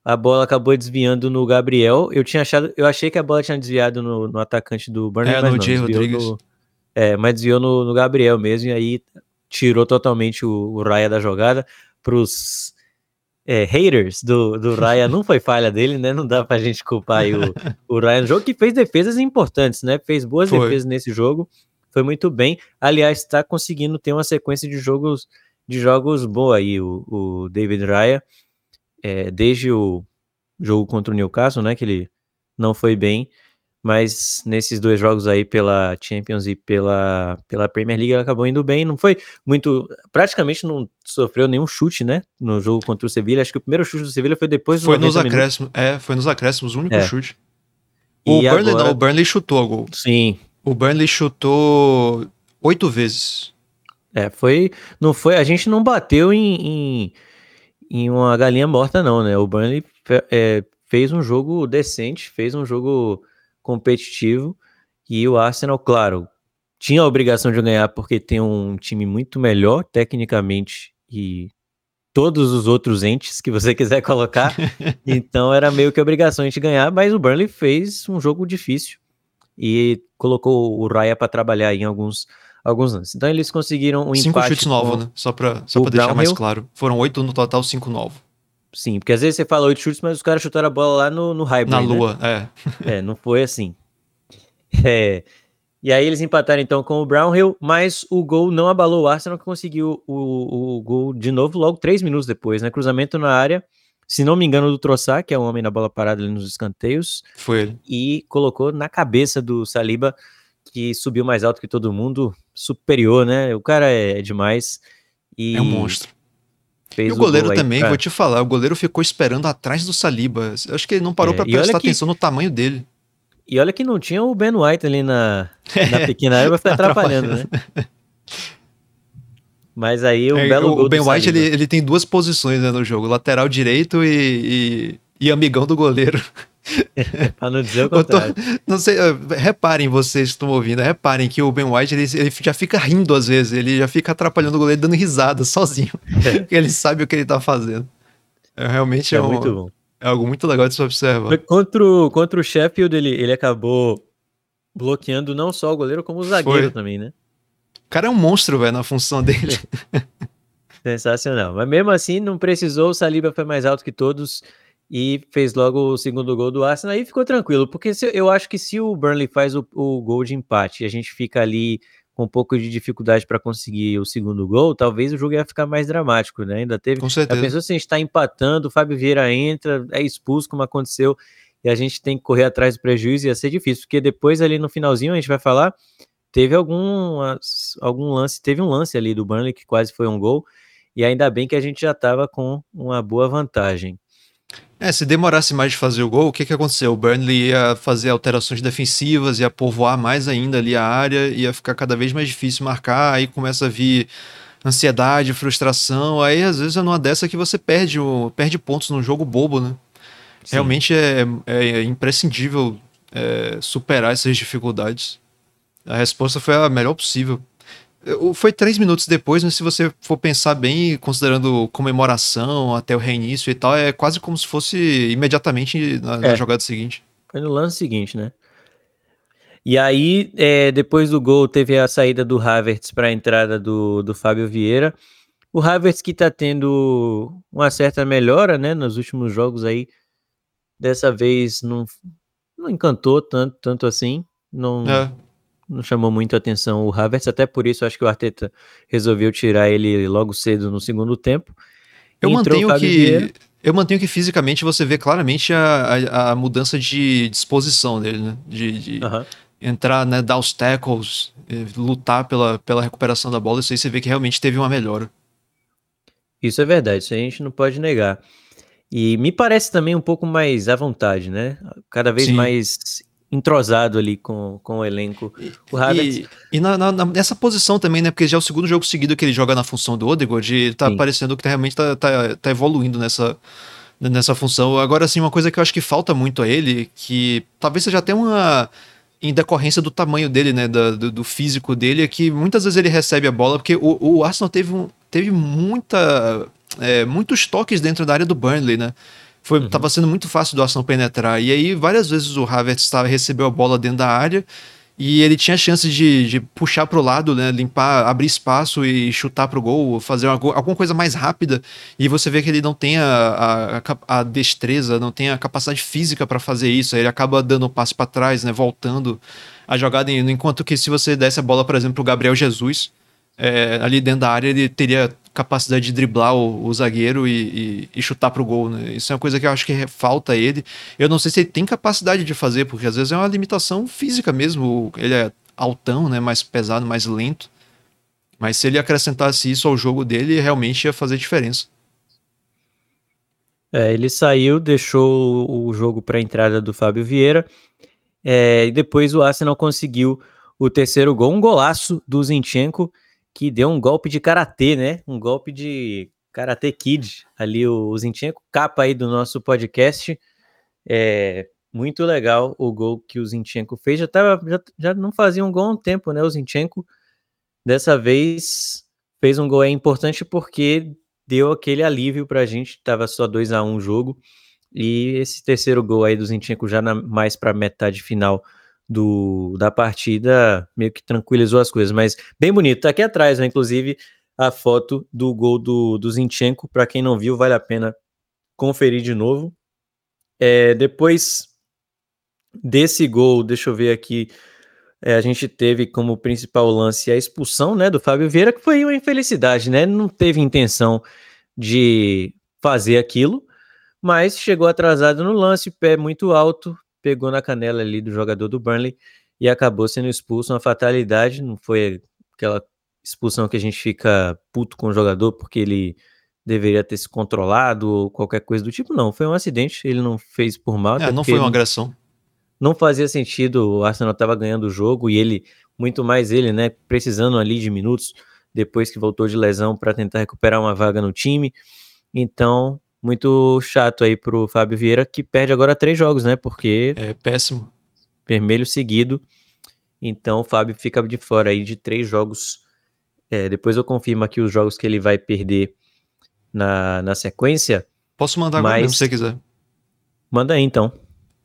A bola acabou desviando no Gabriel. Eu tinha achado, eu achei que a bola tinha desviado no, no atacante do Burnley, é, mas no não, Rodrigues. No, é, mas desviou no, no Gabriel mesmo, e aí tirou totalmente o, o Raya da jogada. Para os é, haters do, do Raya, não foi falha dele, né? Não dá pra gente culpar o, o Raya no jogo, que fez defesas importantes, né? Fez boas foi. defesas nesse jogo, foi muito bem. Aliás, está conseguindo ter uma sequência de jogos de jogos boa aí, o, o David Raya. É, desde o jogo contra o Newcastle, né? Que ele não foi bem mas nesses dois jogos aí pela Champions e pela, pela Premier League ele acabou indo bem, não foi muito, praticamente não sofreu nenhum chute, né, no jogo contra o Sevilla, acho que o primeiro chute do Sevilla foi depois do Foi nos acréscimos, é, foi nos acréscimos, o único é. chute. O e Burnley agora... não, o Burnley chutou o gol. Sim. O Burnley chutou oito vezes. É, foi, não foi, a gente não bateu em, em, em uma galinha morta não, né, o Burnley é, fez um jogo decente, fez um jogo competitivo. E o Arsenal, claro, tinha a obrigação de ganhar porque tem um time muito melhor tecnicamente e todos os outros entes que você quiser colocar. então era meio que obrigação de ganhar, mas o Burnley fez um jogo difícil e colocou o Raya para trabalhar em alguns alguns lances. Então eles conseguiram um cinco chutes novos, né? Só para só para deixar mais claro. Foram oito no total, cinco novos. Sim, porque às vezes você fala oito chutes, mas os caras chutaram a bola lá no, no hybrid, Na né? lua, é. É, não foi assim. É, e aí eles empataram então com o Brownhill, mas o gol não abalou o Arsenal, que conseguiu o, o gol de novo logo três minutos depois, né? Cruzamento na área, se não me engano, do Troçar, que é o homem da bola parada ali nos escanteios. Foi ele. E colocou na cabeça do Saliba, que subiu mais alto que todo mundo, superior, né? O cara é, é demais. E é um monstro. Fez E o goleiro gol aí também, pra- vou te falar, o goleiro ficou esperando atrás do Saliba. Eu acho que ele não parou É, pra olha prestar que- atenção no tamanho dele. E olha que não tinha o Ben White ali na, na pequena área, vai ficar atrapalhando, né? Mas aí o É, belo o, gol o Ben White ele, ele tem duas posições né, no jogo: lateral direito e, e, e amigão do goleiro. Pra não dizer o Eu tô- contrário. não sei, reparem vocês que estão ouvindo, reparem que o Ben White ele, ele já fica rindo às vezes, ele já fica atrapalhando o goleiro dando risada sozinho, porque ele sabe o que ele tá fazendo. É, realmente é, É um- muito bom. é algo muito legal de se observar. Contra o, contra o Sheffield, ele, ele acabou bloqueando não só o goleiro, como o zagueiro Foi. também, né? O cara é um monstro, velho, na função dele. Sensacional. Mas mesmo assim, não precisou, o Saliba foi mais alto que todos e fez logo o segundo gol do Arsenal e ficou tranquilo, porque se- eu acho que se o Burnley faz o, o gol de empate e a gente fica ali com um pouco de dificuldade para conseguir o segundo gol, talvez o jogo ia ficar mais dramático, né? Ainda teve Com certeza. a gente tá empatando, o Fábio Vieira entra, é expulso, como aconteceu, e a gente tem que correr atrás do prejuízo, ia ser difícil, porque depois ali no finalzinho a gente vai falar, teve algum, algum lance, teve um lance ali do Burnley que quase foi um gol, e ainda bem que a gente já tava com uma boa vantagem. É, se demorasse mais de fazer o gol, o que que aconteceu? O Burnley ia fazer alterações defensivas, ia povoar mais ainda ali a área, ia ficar cada vez mais difícil marcar, aí começa a vir ansiedade, frustração, aí às vezes é numa dessa que você perde, o, perde pontos num jogo bobo, né? Sim. Realmente é, é imprescindível é, superar essas dificuldades. A resposta foi a melhor possível. Foi três minutos depois, mas se você for pensar bem, considerando comemoração até o reinício e tal, é quase como se fosse imediatamente na, na É. jogada seguinte. Foi no lance seguinte, né? E aí, é, depois do gol, teve a saída do Havertz para a entrada do, do Fábio Vieira. O Havertz que tá tendo uma certa melhora, né, nos últimos jogos aí. Dessa vez não, não encantou tanto, tanto assim. Não, É. não chamou muito a atenção o Havertz, até por isso acho que o Arteta resolveu tirar ele logo cedo no segundo tempo. Eu mantenho que. Vieira. Eu mantenho que fisicamente você vê claramente a, a, a mudança de disposição dele, né? De, de Aham. entrar, né, dar os tackles, eh, lutar pela, pela recuperação da bola, isso aí você vê que realmente teve uma melhora. Isso é verdade, isso a gente não pode negar. E me parece também um pouco mais à vontade, né? Cada vez Sim. mais entrosado ali com, com o elenco. O Havertz, E, e na- na- nessa posição também, né? Porque já é o segundo jogo seguido que ele joga na função do Odegaard, e tá Sim. parecendo que tá- realmente tá, tá, tá evoluindo nessa, nessa função. Agora, assim, uma coisa que eu acho que falta muito a ele, que talvez seja até uma em decorrência do tamanho dele, né, do, do físico dele, é que muitas vezes ele recebe a bola, porque o, o Arsenal teve, um, teve muita, é, muitos toques dentro da área do Burnley, né, foi, tava sendo muito fácil do Arsenal penetrar, e aí várias vezes o Havertz tava, recebeu a bola dentro da área, e ele tinha chance de, de puxar pro lado, né, limpar, abrir espaço e chutar pro gol, fazer uma, alguma coisa mais rápida, e você vê que ele não tem a, a, a destreza, não tem a capacidade física para fazer isso. Aí ele acaba dando um passo para trás, né? Voltando a jogada. Enquanto que se você desse a bola, por exemplo, pro Gabriel Jesus, é, ali dentro da área, ele teria capacidade de driblar o, o zagueiro e, e, e chutar pro gol, né? Isso é uma coisa que eu acho que falta a ele. Eu não sei se ele tem capacidade de fazer, porque às vezes é uma limitação física mesmo. Ele é altão, né? Mais pesado, mais lento. Mas se ele acrescentasse isso ao jogo dele, realmente ia fazer diferença. é, ele saiu, deixou o jogo para a entrada do Fábio Vieira. é, e depois o Arsenal conseguiu o terceiro gol, um golaço do Zinchenko, que deu um golpe de karatê, né? Um golpe de Karate Kid. Ali o, Zinchenko, capa aí do nosso podcast. É muito legal o gol que o Zinchenko fez. Já, tava, já, já não fazia um gol há um tempo, né? O Zinchenko. Dessa vez fez um gol é importante porque deu aquele alívio pra gente. Tava só 2 a 1 o jogo. E esse terceiro gol aí do Zinchenko já na, mais para metade final do, da partida meio que tranquilizou as coisas, mas bem bonito. Tá aqui atrás, né, inclusive, a foto do gol do, do Zinchenko. Para quem não viu, vale a pena conferir de novo. É, depois desse gol, deixa eu ver aqui, é, a gente teve como principal lance a expulsão né, do Fábio Vieira, que foi uma infelicidade, né? Não teve intenção de fazer aquilo, mas chegou atrasado no lance, pé muito alto, pegou na canela ali do jogador do Burnley e acabou sendo expulso, uma fatalidade, não foi aquela expulsão que a gente fica puto com o jogador porque ele deveria ter se controlado ou qualquer coisa do tipo. Não, foi um acidente, ele não fez por mal. É, não foi uma agressão. Não fazia sentido, o Arsenal estava ganhando o jogo e ele, muito mais ele, né, precisando ali de minutos depois que voltou de lesão para tentar recuperar uma vaga no time. Então, muito chato aí pro Fábio Vieira, que perde agora três jogos, né? Porque. É péssimo. Vermelho seguido. Então o Fábio fica de fora aí de três jogos. É, depois eu confirmo aqui os jogos que ele vai perder na, na sequência. Posso mandar agora mesmo, se você quiser. Manda aí então.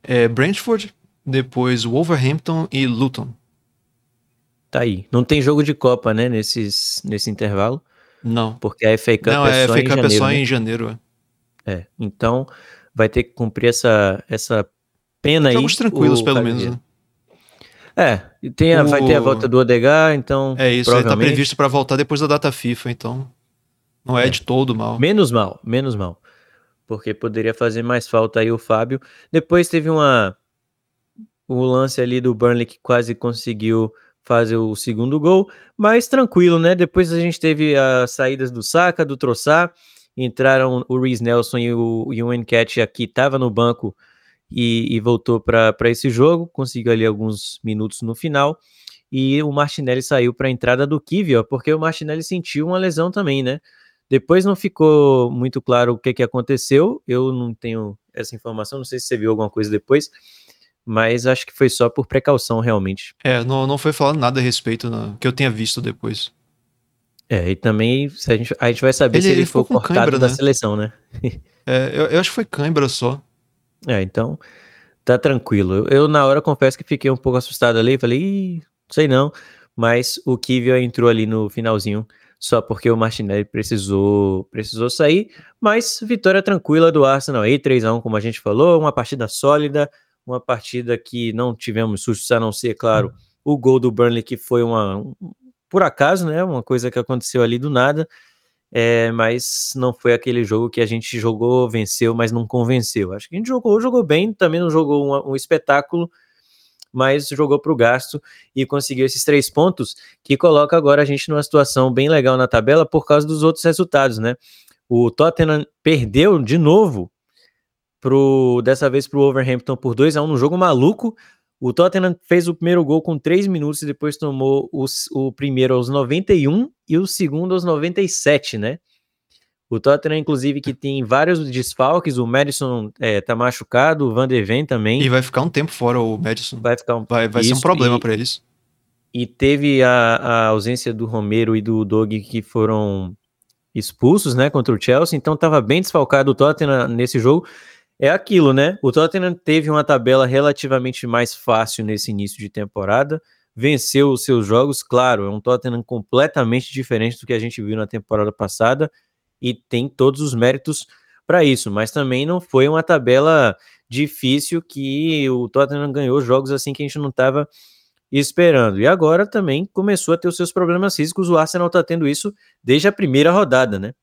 É Brentford, depois Wolverhampton e Luton. Tá aí. Não tem jogo de Copa, né, nesses, nesse intervalo? Não. Porque a FA Cup Não, é, só FA Cup é só né? em janeiro. é. É, então vai ter que cumprir essa, essa pena aí. Jogos tranquilos, o pelo menos. Né? É, e tem a, vai ter a O- volta do Odegar, então. É isso, ele tá provavelmente- previsto pra voltar depois da data FIFA, então não é, É. de todo mal. Menos mal, menos mal. Porque poderia fazer mais falta aí o Fábio. Depois teve uma. O lance ali do Burnley que quase conseguiu fazer o segundo gol, mas tranquilo, né? Depois a gente teve as saídas do Saka, do Troçar, entraram o Reece Nelson e o, e o Enquete aqui, tava no banco e, e voltou para esse jogo, conseguiu ali alguns minutos no final. E o Martinelli saiu para a entrada do Kivio, porque o Martinelli sentiu uma lesão também, né? Depois não ficou muito claro o que, que aconteceu. Eu não tenho essa informação, não sei se você viu alguma coisa depois, mas acho que foi só por precaução, realmente. É, não, não foi falado nada a respeito na- que eu tenha visto depois. É, e também a, gente, a gente vai saber Ele- se ele, ele com cortado cãibra, da né? seleção, né? É, eu, eu acho que foi cãibra só. É, então tá tranquilo. Eu, eu, na hora confesso que fiquei um pouco assustado ali, falei, Ih, sei não, mas o Kivio entrou ali no finalzinho só porque o Martinelli precisou precisou sair, mas vitória tranquila do Arsenal aí, 3 a 1 como a gente falou, uma partida sólida, uma partida que não tivemos sustos a não ser, claro, o gol do Burnley que foi uma um- por acaso, né, uma coisa que aconteceu ali do nada. É, mas não foi aquele jogo que a gente jogou, venceu, mas não convenceu. Acho que a gente jogou, jogou bem, também não jogou um, um espetáculo, mas jogou para o gasto e conseguiu esses três pontos, que coloca agora a gente numa situação bem legal na tabela por causa dos outros resultados, né? O Tottenham perdeu de novo, pro, dessa vez para o Overhampton por 2 a 1 num jogo maluco. O Tottenham fez o primeiro gol com 3 minutos e depois tomou os, o primeiro aos 91 e o segundo aos 97, né? O Tottenham, inclusive, que tem vários desfalques, o Madison é, tá machucado, o Van de Ven também E vai ficar um tempo fora o Madison. vai ficar um Vai, vai ser um problema pra eles. e teve a, a ausência do Romero e do Dog que foram expulsos, né, contra o Chelsea, então estava bem desfalcado o Tottenham nesse jogo. É aquilo, né? O Tottenham teve uma tabela relativamente mais fácil nesse início de temporada, venceu os seus jogos, claro, é um Tottenham completamente diferente do que a gente viu na temporada passada e tem todos os méritos para isso, mas também não foi uma tabela difícil que o Tottenham ganhou jogos assim que a gente não estava esperando. E agora também começou a ter os seus problemas físicos. O Arsenal está tendo isso desde a primeira rodada, né?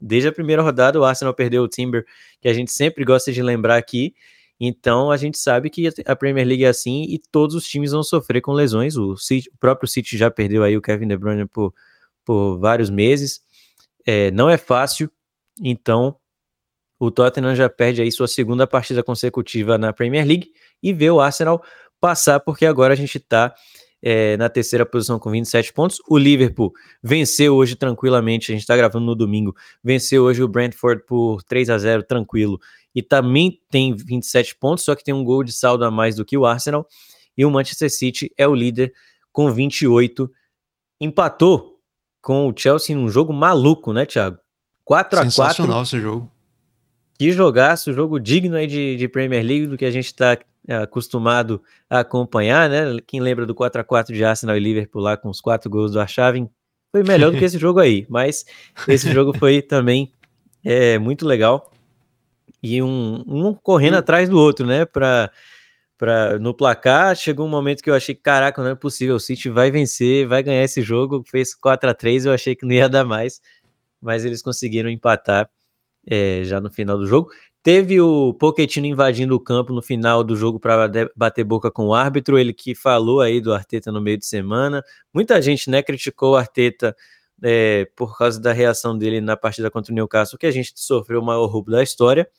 Desde a primeira rodada, o Arsenal perdeu o Timber, que a gente sempre gosta de lembrar aqui. Então a gente sabe que a Premier League é assim e todos os times vão sofrer com lesões. O, City- o próprio City já perdeu aí o Kevin De Bruyne por, por vários meses. É, não é fácil, então o Tottenham já perde aí sua segunda partida consecutiva na Premier League e vê o Arsenal passar, porque agora a gente está na terceira posição com 27 pontos. O Liverpool venceu hoje tranquilamente, a gente está gravando no domingo, venceu hoje o Brentford por 3 a 0 tranquilo, e também tem 27 pontos, só que tem um gol de saldo a mais do que o Arsenal, e o Manchester City é o líder com 28, empatou com o Chelsea num jogo maluco, né, Thiago? 4 a 4 Sensacional esse jogo. que jogaço, jogo digno aí de, de Premier League, do que a gente está acostumado a acompanhar, né? Quem lembra do 4 a 4 de Arsenal e Liverpool lá com os quatro gols do Arshavin, foi melhor do que esse jogo aí, mas esse jogo foi também é, muito legal. E um, um correndo atrás do outro, né? Pra, pra, no placar, chegou um momento que eu achei, caraca, não é possível, o City vai vencer, vai ganhar esse jogo, fez 4 a 3 eu achei que não ia dar mais, mas eles conseguiram empatar é, já no final do jogo. Teve o Pochettino invadindo o campo no final do jogo para bater boca com o árbitro, ele que falou aí do Arteta no meio de semana. Muita gente, né, criticou o Arteta é, por causa da reação dele na partida contra o Newcastle, que a gente sofreu o maior roubo da história.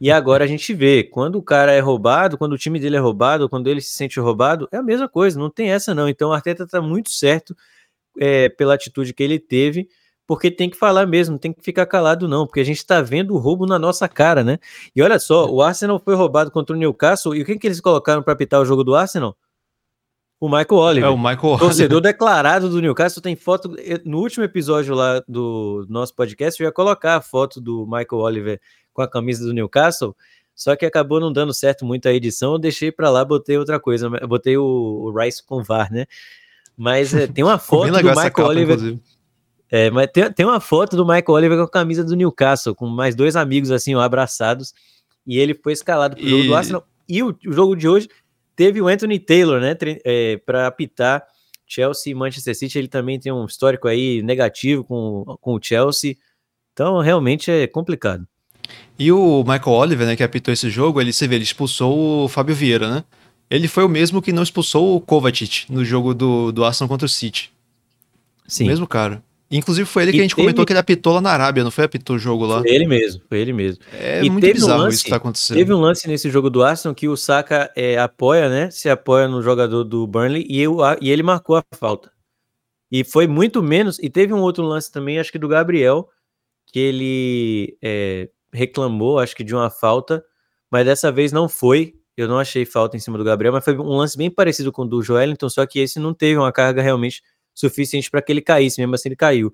E agora a gente vê, quando o cara é roubado, quando o time dele é roubado, quando ele se sente roubado, é a mesma coisa, não tem essa não. Então o Arteta tá muito certo é, pela atitude que ele teve, porque tem que falar mesmo, tem que ficar calado não, porque a gente tá vendo o roubo na nossa cara, né? E olha só, o Arsenal foi roubado contra o Newcastle, e o que, eles colocaram para apitar o jogo do Arsenal? O Michael Oliver. É o Michael Oliver. Torcedor declarado do Newcastle tem foto. No último episódio lá do nosso podcast, eu ia colocar a foto do Michael Oliver com a camisa do Newcastle, só que acabou não dando certo muito a edição. Eu deixei para lá, botei outra coisa. Botei o, o Rice com VAR, né? Mas é, tem uma foto do Michael capa, Oliver. É, mas tem, tem uma foto do Michael Oliver com a camisa do Newcastle, com mais dois amigos assim, ó, abraçados. E ele foi escalado pro e... jogo do Arsenal. E o, o jogo de hoje teve o Anthony Taylor, né, é, para apitar Chelsea e Manchester City. Ele também tem um histórico aí negativo com, com o Chelsea. Então, realmente é complicado. E o Michael Oliver, né, que apitou esse jogo, ele, você vê, ele expulsou o Fábio Vieira, né? Ele foi o mesmo que não expulsou o Kovacic no jogo do, do Arsenal contra o City. Sim. O mesmo cara. Inclusive foi ele que e a gente teve... comentou que ele apitou lá na Arábia, não foi apitou o jogo lá? Foi ele mesmo, foi ele mesmo. É e muito bizarro um lance, isso que tá acontecendo. Teve um lance nesse jogo do Arsenal que o Saka é, apoia, né? Se apoia no jogador do Burnley e, eu, e ele marcou a falta. E foi muito menos. E teve um outro lance também, acho que do Gabriel, que ele é, reclamou, acho que de uma falta, mas dessa vez não foi. Eu não achei falta em cima do Gabriel, mas foi um lance bem parecido com o do Joelinton, só que esse não teve uma carga realmente suficiente para que ele caísse, mesmo assim ele caiu.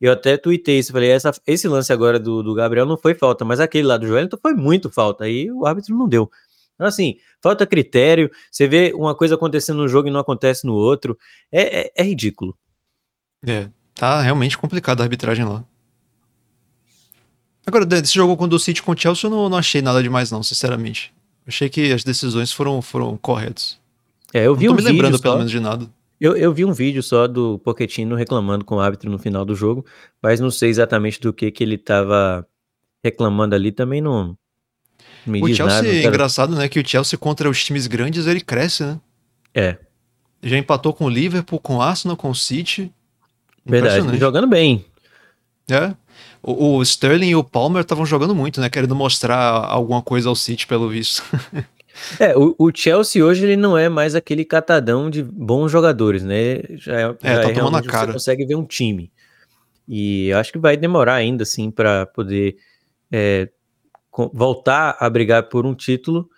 Eu até tuitei isso, falei, essa, esse lance agora do, do Gabriel não foi falta, mas aquele lá do Joelito foi muito falta, aí o árbitro não deu. Então, assim, falta critério, você vê uma coisa acontecendo no jogo e não acontece no outro, é, é, é ridículo. É, tá realmente complicado a arbitragem lá. Agora, desse jogo quando o City com o Chelsea, eu não, não achei nada demais não, sinceramente. Achei que as decisões foram, foram corretas. É, eu vi não tô um me lembrando pelo menos de nada. Eu, eu vi um vídeo só do Pochettino reclamando com o árbitro no final do jogo, mas não sei exatamente do que que ele estava reclamando ali, também não, não me o diz Chelsea, nada. É engraçado, né, que o Chelsea contra os times grandes, ele cresce, né? É. Já empatou com o Liverpool, com o Arsenal, com o City. Verdade, jogando bem. É. O, o Sterling e o Palmer estavam jogando muito, né? Querendo mostrar alguma coisa ao City, pelo visto. É, o, o, Chelsea hoje ele não é mais aquele catadão de bons jogadores, né? Já é, é já tá é tomando a cara. Você consegue ver um time. E acho que vai demorar ainda, assim, para poder é, voltar a brigar por um título,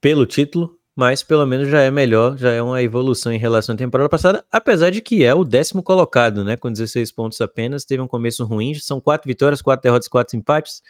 pelo título, mas pelo menos já é melhor, já é uma evolução em relação à temporada passada, apesar de que é o décimo colocado, né? Com 16 pontos apenas, teve um começo ruim, são quatro vitórias, quatro derrotas, quatro empates.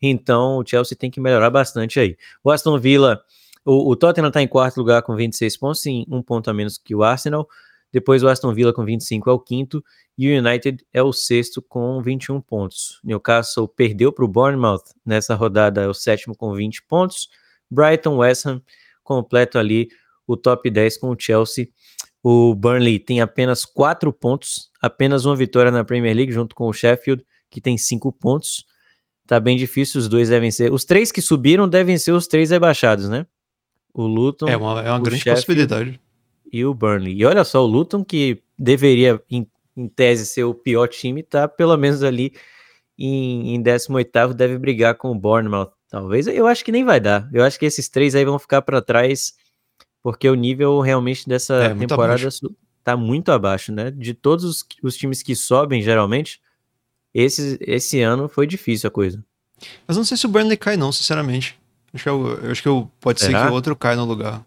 Então o Chelsea tem que melhorar bastante aí. O Aston Villa o, o Tottenham está em quarto lugar com 26 pontos, sim, um ponto a menos que o Arsenal. Depois o Aston Villa com 25 é o quinto e o United é o sexto com 21 pontos. Newcastle perdeu para o Bournemouth nessa rodada, é o sétimo com 20 pontos. Brighton, West Ham completo ali o top 10 com o Chelsea. O Burnley tem apenas 4 pontos, apenas uma vitória na Premier League junto com o Sheffield, que tem 5 pontos. Tá bem difícil, os dois devem ser. Os três que subiram devem ser os três rebaixados, né? O Luton. É uma, é uma grande Sheffield possibilidade. E o Burnley. E olha só, o Luton, que deveria, em, em tese, ser o pior time, tá pelo menos ali em, em 18, deve brigar com o Bournemouth. Talvez. Eu acho que nem vai dar. Eu acho que esses três aí vão ficar para trás, porque o nível realmente dessa é, temporada muito tá muito abaixo, né? De todos os, os times que sobem, geralmente, esse, esse ano foi difícil a coisa. Mas não sei se o Burnley cai, não, sinceramente. Acho que, eu, eu acho que eu, pode Será? ser que o outro caia no lugar.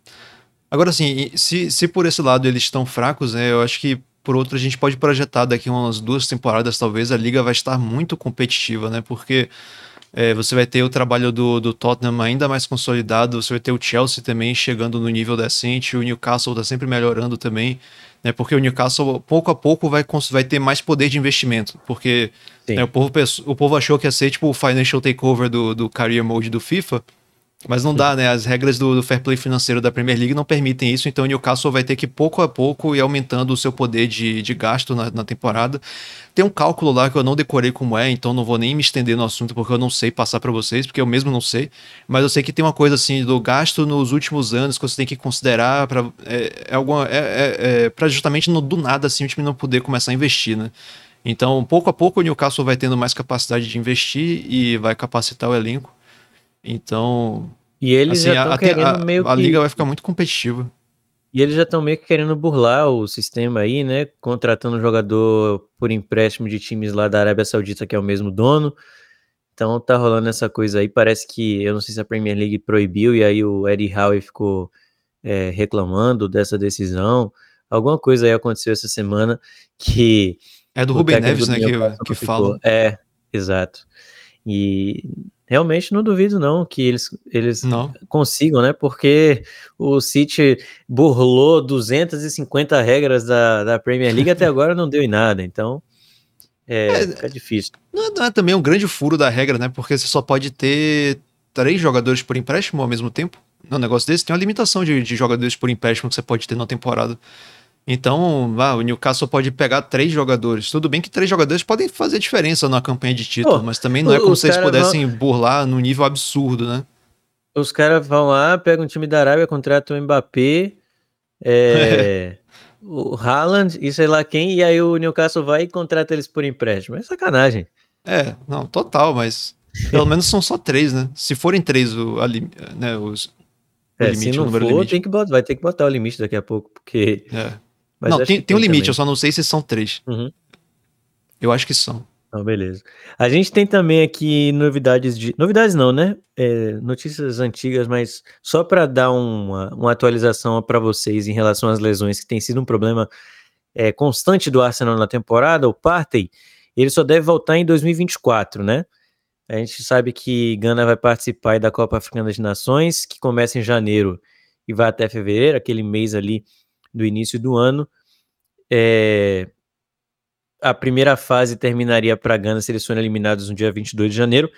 Agora, assim, se, se por esse lado eles estão fracos, né, eu acho que por outro a gente pode projetar daqui umas duas temporadas, talvez, a liga vai estar muito competitiva, né? Porque é, você vai ter o trabalho do, do Tottenham ainda mais consolidado, você vai ter o Chelsea também chegando no nível decente, o Newcastle está sempre melhorando também, né? Porque o Newcastle, pouco a pouco, vai, vai ter mais poder de investimento, porque né, o, povo, o povo achou que ia ser tipo o financial takeover do, do career mode do FIFA, Mas não dá, né? As regras do, do, fair play financeiro da Premier League não permitem isso, então o Newcastle vai ter que pouco a pouco ir aumentando o seu poder de, de gasto na, na, temporada. Tem um cálculo lá que eu não decorei como é, então não vou nem me estender no assunto porque eu não sei passar para vocês, porque eu mesmo não sei. Mas eu sei que tem uma coisa assim do gasto nos últimos anos que você tem que considerar para é, é, alguma é, é, é para justamente no, do nada assim o time não poder começar a investir, né? Então, pouco a pouco o Newcastle vai tendo mais capacidade de investir e vai capacitar o elenco. Então. E eles assim, já estão querendo a, meio a, a liga vai ficar muito competitiva. E eles já estão meio que querendo burlar o sistema aí, né? Contratando um jogador por empréstimo de times lá da Arábia Saudita, que é o mesmo dono. Então tá rolando essa coisa aí. Parece que, eu não sei se a Premier League proibiu, e aí o Eddie Howe ficou é, reclamando dessa decisão. Alguma coisa aí aconteceu essa semana que. É do Rubem Neves, né? Que, que fala. É, exato. E realmente não duvido não que eles, eles não. consigam, né? Porque o City burlou 250 regras da, da Premier League até agora não deu em nada, então é, é, difícil. Não é, não é, também um grande furo da regra, né? Porque você só pode ter três jogadores por empréstimo ao mesmo tempo. No negócio desse tem uma limitação de, de jogadores por empréstimo que você pode ter na temporada. Então, ah, o Newcastle pode pegar três jogadores. Tudo bem que três jogadores podem fazer diferença na campanha de título, mas também não é como se eles pudessem vão... burlar num nível absurdo, né? Os caras vão lá, pegam um time da Arábia, contratam o Mbappé, é, o Haaland e sei lá quem, e aí o Newcastle vai e contrata eles por empréstimo. É sacanagem. É, não, total, mas pelo menos são só três, né? Se forem três, o, né, os, o é, limite, se não for, limite. Tem que botar, vai ter que botar o limite daqui a pouco, porque... É. Mas não, tem, tem um limite, também. eu só não sei se são três. Uhum. Eu acho que são. Então, beleza. A gente tem também aqui novidades de. Novidades não, né? É, notícias antigas, mas só para dar uma, uma atualização para vocês em relação às lesões, que tem sido um problema é, constante do Arsenal na temporada, o Partey, ele só deve voltar em 2024, né? A gente sabe que Gana vai participar da Copa Africana das Nações, que começa em janeiro e vai até fevereiro, aquele mês ali do início do ano. É, a primeira fase terminaria para Gana se eles forem eliminados no dia 22 de janeiro.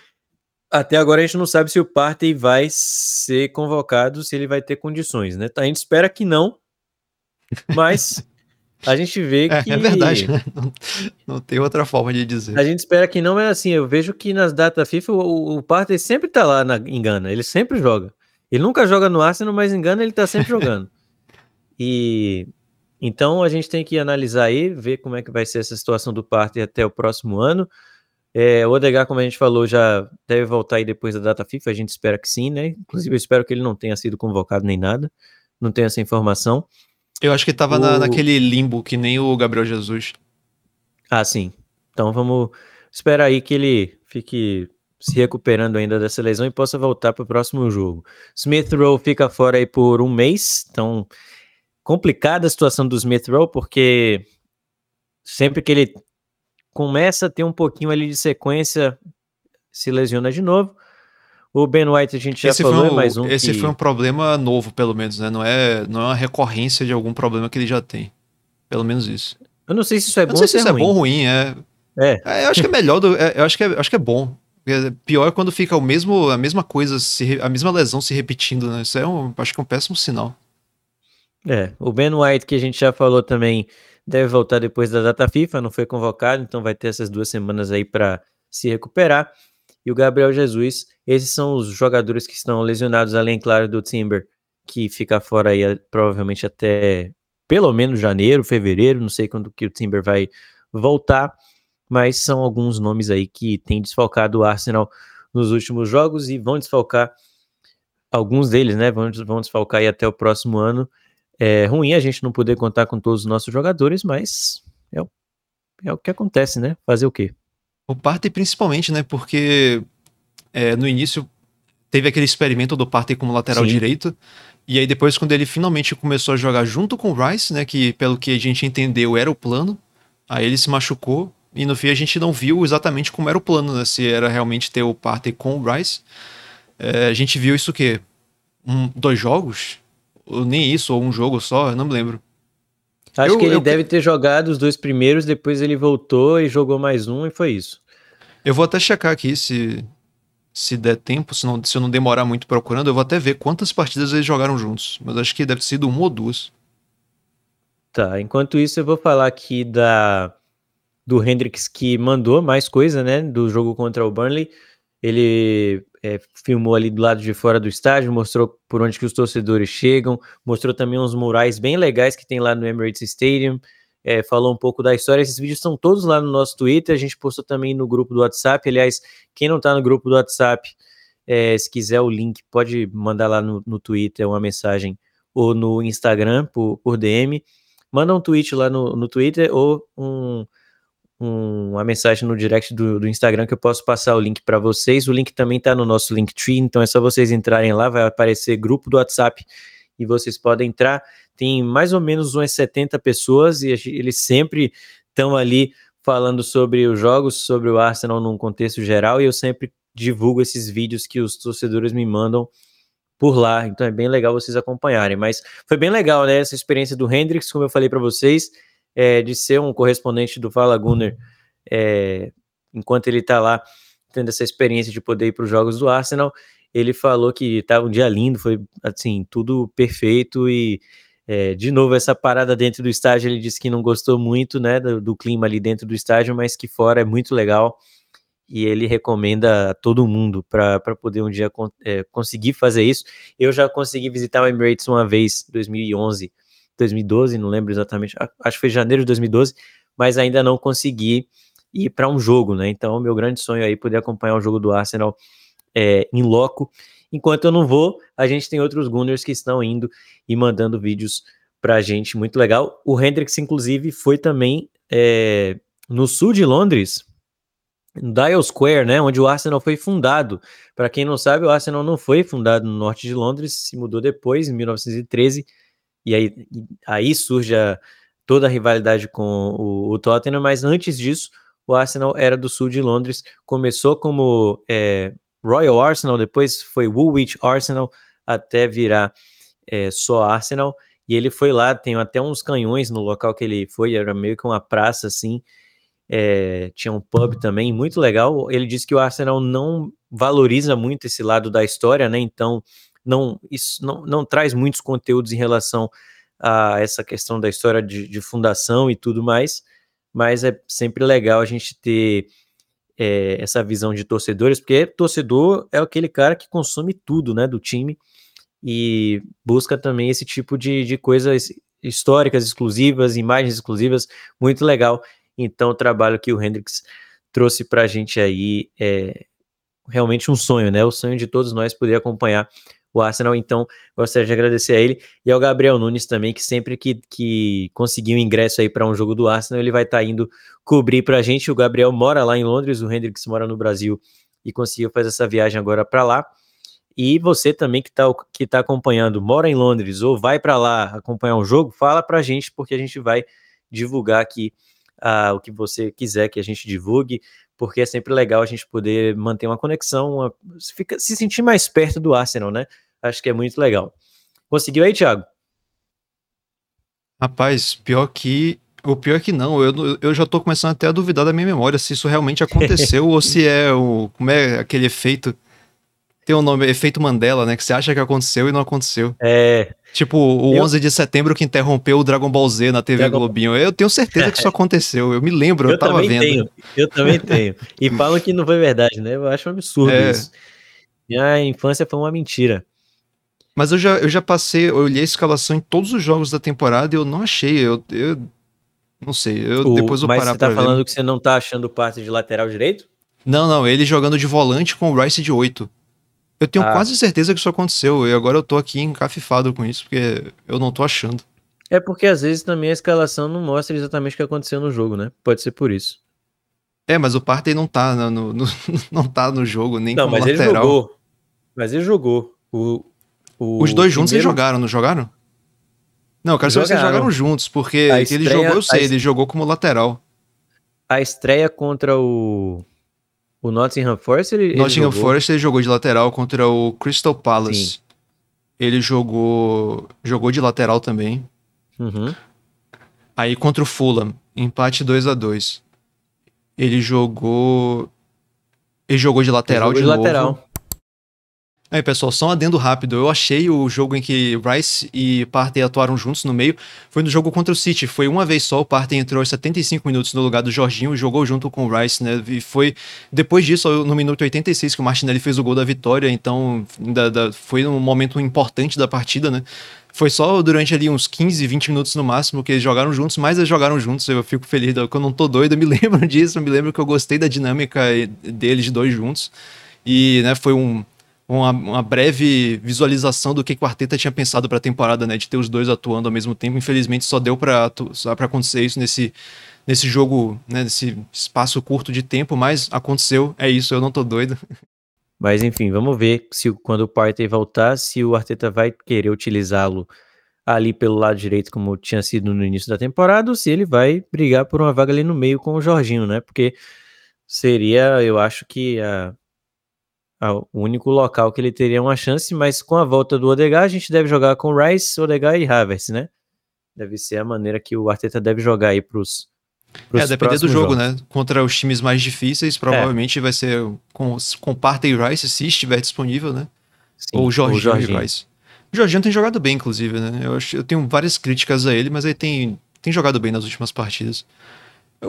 Até agora a gente não sabe se o Partey vai ser convocado, se ele vai ter condições, né? A gente espera que não, mas a gente vê é, que. É verdade, né? não, não, tem outra forma de dizer. A gente espera que não, mas assim, eu vejo que nas datas FIFA o, o Partey sempre tá lá na, em Gana, ele sempre joga. Ele nunca joga no Arsenal, mas em Gana ele tá sempre jogando. E então a gente tem que analisar aí, ver como é que vai ser essa situação do Partey até o próximo ano. É, o Odegar, como a gente falou, já deve voltar aí depois da data FIFA, a gente espera que sim, né? Inclusive eu espero que ele não tenha sido convocado nem nada, não tenha essa informação. Eu acho que estava o... na, naquele limbo que nem o Gabriel Jesus. Ah, sim. Então vamos esperar aí que ele fique se recuperando ainda dessa lesão e possa voltar para o próximo jogo. Smith Rowe fica fora aí por um mês, então complicada a situação do Smith Rowe, porque sempre que ele começa a ter um pouquinho ali de sequência, se lesiona de novo. O Ben White a gente já esse falou, é um, é mais um. Esse que... foi um problema novo, pelo menos, né? Não é, não é uma recorrência de algum problema que ele já tem. Pelo menos isso. Eu não sei se isso é eu bom ou se, se isso é, ruim. é bom ou ruim, é. É. é. Eu acho que é melhor do. É, eu acho que é, acho que é bom. Pior é quando fica o mesmo, a mesma coisa, se, a mesma lesão se repetindo, né? Isso é um, acho que é um péssimo sinal. É, o Ben White, que a gente já falou também, deve voltar depois da data FIFA, não foi convocado, então vai ter essas duas semanas aí para se recuperar. E o Gabriel Jesus, esses são os jogadores que estão lesionados, além, claro, do Timber, que fica fora aí provavelmente até pelo menos janeiro, fevereiro, não sei quando que o Timber vai voltar, mas são alguns nomes aí que têm desfalcado o Arsenal nos últimos jogos e vão desfalcar alguns deles, né? Vão, vão desfalcar aí até o próximo ano. É ruim a gente não poder contar com todos os nossos jogadores, mas é o, é o que acontece, né? Fazer o quê? O Partey principalmente, né? Porque é, no início teve aquele experimento do Partey como lateral Sim. direito. E aí depois, quando ele finalmente começou a jogar junto com o Rice, né? Que pelo que a gente entendeu era o plano. Aí ele se machucou. E no fim a gente não viu exatamente como era o plano, né? Se era realmente ter o Partey com o Rice. É, a gente viu isso o quê? Um, dois jogos? Ou nem isso, ou um jogo só, eu não me lembro. Acho eu, que ele eu... deve ter jogado os dois primeiros, depois ele voltou e jogou mais um e foi isso. Eu vou até checar aqui se. se der tempo, se, não, se eu não demorar muito procurando, eu vou até ver quantas partidas eles jogaram juntos. Mas acho que deve ter sido uma ou duas. Tá, enquanto isso eu vou falar aqui da do Hendrix que mandou mais coisa, né, do jogo contra o Burnley. Ele é, filmou ali do lado de fora do estádio, mostrou por onde que os torcedores chegam, mostrou também uns murais bem legais que tem lá no Emirates Stadium, é, falou um pouco da história. Esses vídeos estão todos lá no nosso Twitter, a gente postou também no grupo do WhatsApp. Aliás, quem não está no grupo do WhatsApp, é, se quiser o link, pode mandar lá no, no Twitter uma mensagem ou no Instagram por, por DM. Manda um tweet lá no, no Twitter ou um um, uma mensagem no direct do, do, Instagram que eu posso passar o link para vocês. O link também está no nosso Linktree, então é só vocês entrarem lá, vai aparecer grupo do WhatsApp e vocês podem entrar. Tem mais ou menos umas 70 pessoas e eles sempre estão ali falando sobre os jogos, sobre o Arsenal num contexto geral, e eu sempre divulgo esses vídeos que os torcedores me mandam por lá, então é bem legal vocês acompanharem. Mas foi bem legal, né? Essa experiência do Hendrix, como eu falei para vocês é, de ser um correspondente do Fala Gunner é, enquanto ele está lá tendo essa experiência de poder ir para os jogos do Arsenal. Ele falou que estava um dia lindo, foi assim, tudo perfeito e é, de novo, essa parada dentro do estádio, ele disse que não gostou muito, né, do, do, clima ali dentro do estádio, mas que fora é muito legal e ele recomenda a todo mundo para poder um dia é, conseguir fazer isso. Eu já consegui visitar o Emirates uma vez, 2011, 2012, não lembro exatamente, acho que foi janeiro de 2012, mas ainda não consegui ir para um jogo, né? Então, meu grande sonho aí é poder acompanhar o jogo do Arsenal é, em loco. Enquanto eu não vou, a gente tem outros Gunners que estão indo e mandando vídeos para a gente, muito legal. O Hendrix, inclusive, foi também é, no sul de Londres, no Dial Square, né, onde o Arsenal foi fundado. Para quem não sabe, o Arsenal não foi fundado no norte de Londres, se mudou depois, em 1913, e aí, aí surge a, toda a rivalidade com o, o, Tottenham, mas antes disso, o Arsenal era do sul de Londres, começou como é, Royal Arsenal, depois foi Woolwich Arsenal, até virar é, só Arsenal, e ele foi lá, tem até uns canhões no local que ele foi, era meio que uma praça assim, é, tinha um pub também, muito legal. Ele disse que o Arsenal não valoriza muito esse lado da história, né? Então não, isso não, não traz muitos conteúdos em relação a essa questão da história de, de fundação e tudo mais, mas é sempre legal a gente ter é, essa visão de torcedores, porque torcedor é aquele cara que consome tudo, né, do time e busca também esse tipo de, de coisas históricas exclusivas, imagens exclusivas, muito legal. Então, o trabalho que o Hendrix trouxe para a gente aí é realmente um sonho, né? O sonho de todos nós poder acompanhar o Arsenal. Então, gostaria de agradecer a ele e ao Gabriel Nunes também, que sempre que, que conseguiu ingresso aí para um jogo do Arsenal, ele vai estar tá indo cobrir para a gente. O Gabriel mora lá em Londres, o Hendrix mora no Brasil e conseguiu fazer essa viagem agora para lá. E você também que está que tá acompanhando, mora em Londres ou vai para lá acompanhar um jogo, fala para a gente, porque a gente vai divulgar aqui uh, o que você quiser que a gente divulgue porque é sempre legal a gente poder manter uma conexão, uma, fica, se sentir mais perto do Arsenal, né? Acho que é muito legal. Conseguiu aí, Thiago? Rapaz, pior que. O pior é que não, eu, eu já tô começando até a duvidar da minha memória se isso realmente aconteceu ou se é o. Como é aquele efeito. Tem um nome, efeito Mandela, né? Que você acha que aconteceu e não aconteceu. É. Tipo, o eu... 11 de setembro que interrompeu o Dragon Ball Z na TV Dragon... Globinho. Eu tenho certeza que isso aconteceu. Eu me lembro, eu, eu tava vendo. Tenho. Eu também tenho. E falam que não foi verdade, né? Eu acho um absurdo é. isso. Minha infância foi uma mentira. Mas eu já, eu já passei, eu olhei a escalação em todos os jogos da temporada e eu não achei. Eu, eu não sei, eu o, depois vou mas parar você tá falando ver. que você não tá achando parte de lateral direito? Não, não, ele jogando de volante com o Rice de 8. Eu tenho ah. quase certeza que isso aconteceu e agora eu tô aqui encafifado com isso porque eu não tô achando. É porque às vezes também a escalação não mostra exatamente o que aconteceu no jogo, né? Pode ser por isso. É, mas o Partey não tá no, no, não tá no jogo, nem não, como mas lateral. Ele jogou. Mas ele jogou. O, o Os dois juntos primeiro... eles jogaram, não jogaram? Não, eu quero saber se eles jogaram juntos, porque estreia, ele jogou, eu sei, ele jogou como lateral. A estreia contra o o Nottingham Forest ele, Nottingham ele Forest ele jogou de lateral contra o Crystal Palace. Sim. Ele jogou jogou de lateral também. Uhum. Aí contra o Fulham, empate 2 a 2 Ele jogou Ele jogou de lateral Jogou de, de novo. lateral. Aí, pessoal, só um adendo rápido. Eu achei o jogo em que Rice e Partey atuaram juntos no meio. Foi no jogo contra o City. Foi uma vez só. O Partey entrou aos 75 minutos no lugar do Jorginho e jogou junto com o Rice, né? E foi depois disso, no minuto 86, que o Martinelli fez o gol da vitória. Então, da, da, foi um momento importante da partida, né? Foi só durante ali uns 15, 20 minutos no máximo que eles jogaram juntos, mas eles jogaram juntos. Eu fico feliz. Eu não tô doido, eu me lembro disso. Eu me lembro que eu gostei da dinâmica deles dois juntos. E, né, foi um uma, uma, breve visualização do que, o Arteta tinha pensado para a temporada, né? De ter os dois atuando ao mesmo tempo. Infelizmente, só deu para acontecer isso nesse, nesse jogo, né? Nesse espaço curto de tempo, mas aconteceu. É isso, eu não tô doido. Mas enfim, vamos ver se quando o Partey voltar, se o Arteta vai querer utilizá-lo ali pelo lado direito, como tinha sido no início da temporada, ou se ele vai brigar por uma vaga ali no meio com o Jorginho, né? Porque seria, eu acho que a o único local que ele teria uma chance, mas com a volta do Odegaard, a gente deve jogar com Rice, Odegaard e Havertz, né? Deve ser a maneira que o Arteta deve jogar aí pros, pros É, depender do jogo, jogos. né? Contra os times mais difíceis, provavelmente é. vai ser com, com Partey e Rice, se estiver disponível, né? Sim, ou Jorginho, ou Jorginho e Rice. O Jorginho tem jogado bem, inclusive, né? Eu, acho, eu tenho várias críticas a ele, mas ele tem, tem jogado bem nas últimas partidas.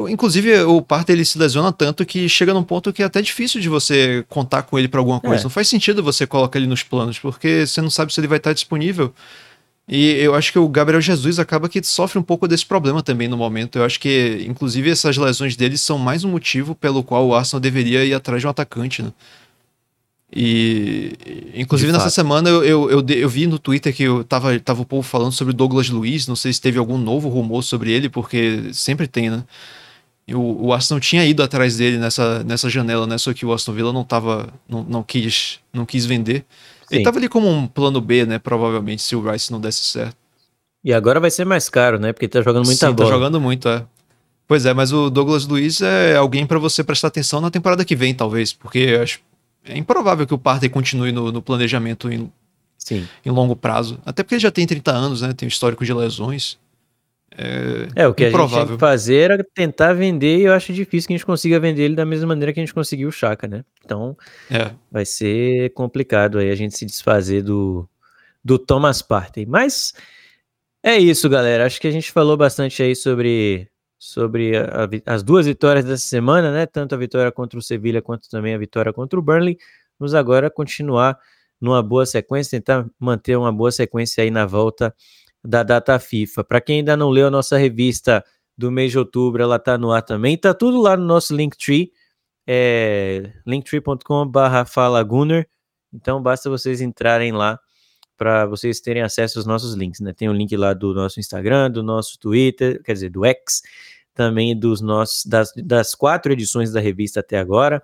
Inclusive, o Partey ele se lesiona tanto que chega num ponto que é até difícil de você contar com ele para alguma coisa. É. Não faz sentido você colocar ele nos planos, porque você não sabe se ele vai estar disponível. E eu acho que o Gabriel Jesus acaba que sofre um pouco desse problema também no momento. Eu acho que, inclusive, essas lesões dele são mais um motivo pelo qual o Arsenal deveria ir atrás de um atacante, né? E, inclusive, nessa semana eu, eu, eu, eu, vi no Twitter que eu tava, tava o povo falando sobre o Douglas Luiz. Não sei se teve algum novo rumor sobre ele, porque sempre tem, né? O, o Aston tinha ido atrás dele nessa, nessa janela, né? Só que o Aston Villa não tava. não, não, quis, não quis vender. Sim. Ele tava ali como um plano B, né? Provavelmente, se o Rice não desse certo. E agora vai ser mais caro, né? Porque tá jogando muita Sim, bola. tá jogando muito, é. Pois é, mas o Douglas Luiz é alguém para você prestar atenção na temporada que vem, talvez, porque acho é improvável que o Partey continue no, no planejamento em, Sim. em longo prazo. Até porque ele já tem 30 anos, né? Tem um histórico de lesões. É, é, o que improvável. a gente tem que fazer era tentar vender e eu acho difícil que a gente consiga vender ele da mesma maneira que a gente conseguiu o Chaka, né? Então é. vai ser complicado aí a gente se desfazer do, do Thomas Partey. Mas é isso, galera. Acho que a gente falou bastante aí sobre, sobre a, a, as duas vitórias dessa semana, né? Tanto a vitória contra o Sevilha quanto também a vitória contra o Burnley. Vamos agora continuar numa boa sequência, tentar manter uma boa sequência aí na volta da data FIFA. Para quem ainda não leu a nossa revista do mês de outubro, ela está no ar também. Tá tudo lá no nosso Linktree, é, linktree.com.br falagunner. Então basta vocês entrarem lá para vocês terem acesso aos nossos links, né? Tem o um link lá do nosso Instagram, do nosso Twitter, quer dizer, do X, também dos nossos das, das quatro edições da revista até agora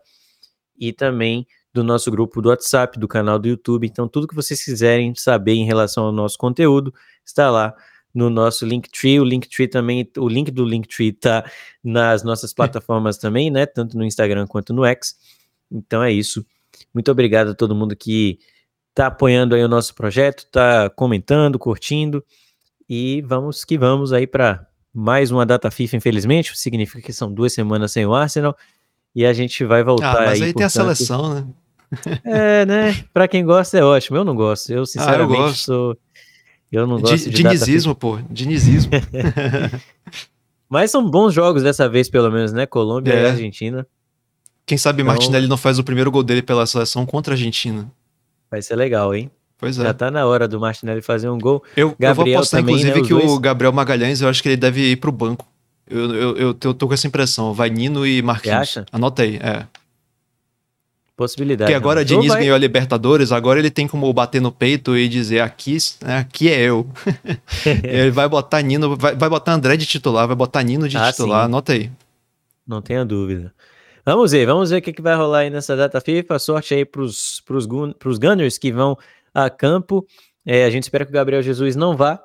e também do nosso grupo do WhatsApp, do canal do YouTube. Então, tudo que vocês quiserem saber em relação ao nosso conteúdo, está lá no nosso Linktree. O Linktree também, o link do Linktree está nas nossas plataformas também, né? Tanto no Instagram quanto no X. Então é isso. Muito obrigado a todo mundo que está apoiando aí o nosso projeto, está comentando, curtindo. E vamos que vamos aí para mais uma data FIFA, infelizmente. Significa que são duas semanas sem o Arsenal. E a gente vai voltar ah, mas aí. aí tem a seleção, né? É, né? Pra quem gosta é ótimo. Eu não gosto. Eu, sinceramente, ah, eu gosto. sou eu não gosto de Dinizismo, pô. Dinizismo. Mas são bons jogos dessa vez, pelo menos, né? Colômbia é. e Argentina. Quem sabe então... Martinelli não faz o primeiro gol dele pela seleção contra a Argentina. Vai ser legal, hein? Pois é. Já tá na hora do Martinelli fazer um gol. Eu, Gabriel eu vou apostar, também, inclusive, né, que dois... o Gabriel Magalhães, eu acho que ele deve ir pro banco. Eu, eu, eu, eu tô com essa impressão. Vai Nino e Marquinhos. Você acha? Anota aí, é. Possibilidade. Porque agora então Diniz vai... ganhou a Libertadores, agora ele tem como bater no peito e dizer aqui, né, aqui é eu. ele vai botar Nino, vai, vai botar André de titular, vai botar Nino de ah, titular, sim. anota aí. Não tenha dúvida. Vamos ver, vamos ver o que, que vai rolar aí nessa data FIFA. Sorte aí pros, pros, pros Gunners que vão a campo. É, a gente espera que o Gabriel Jesus não vá.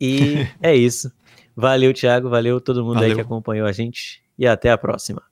E é isso. Valeu, Thiago. Valeu todo mundo valeu. aí que acompanhou a gente. E até a próxima.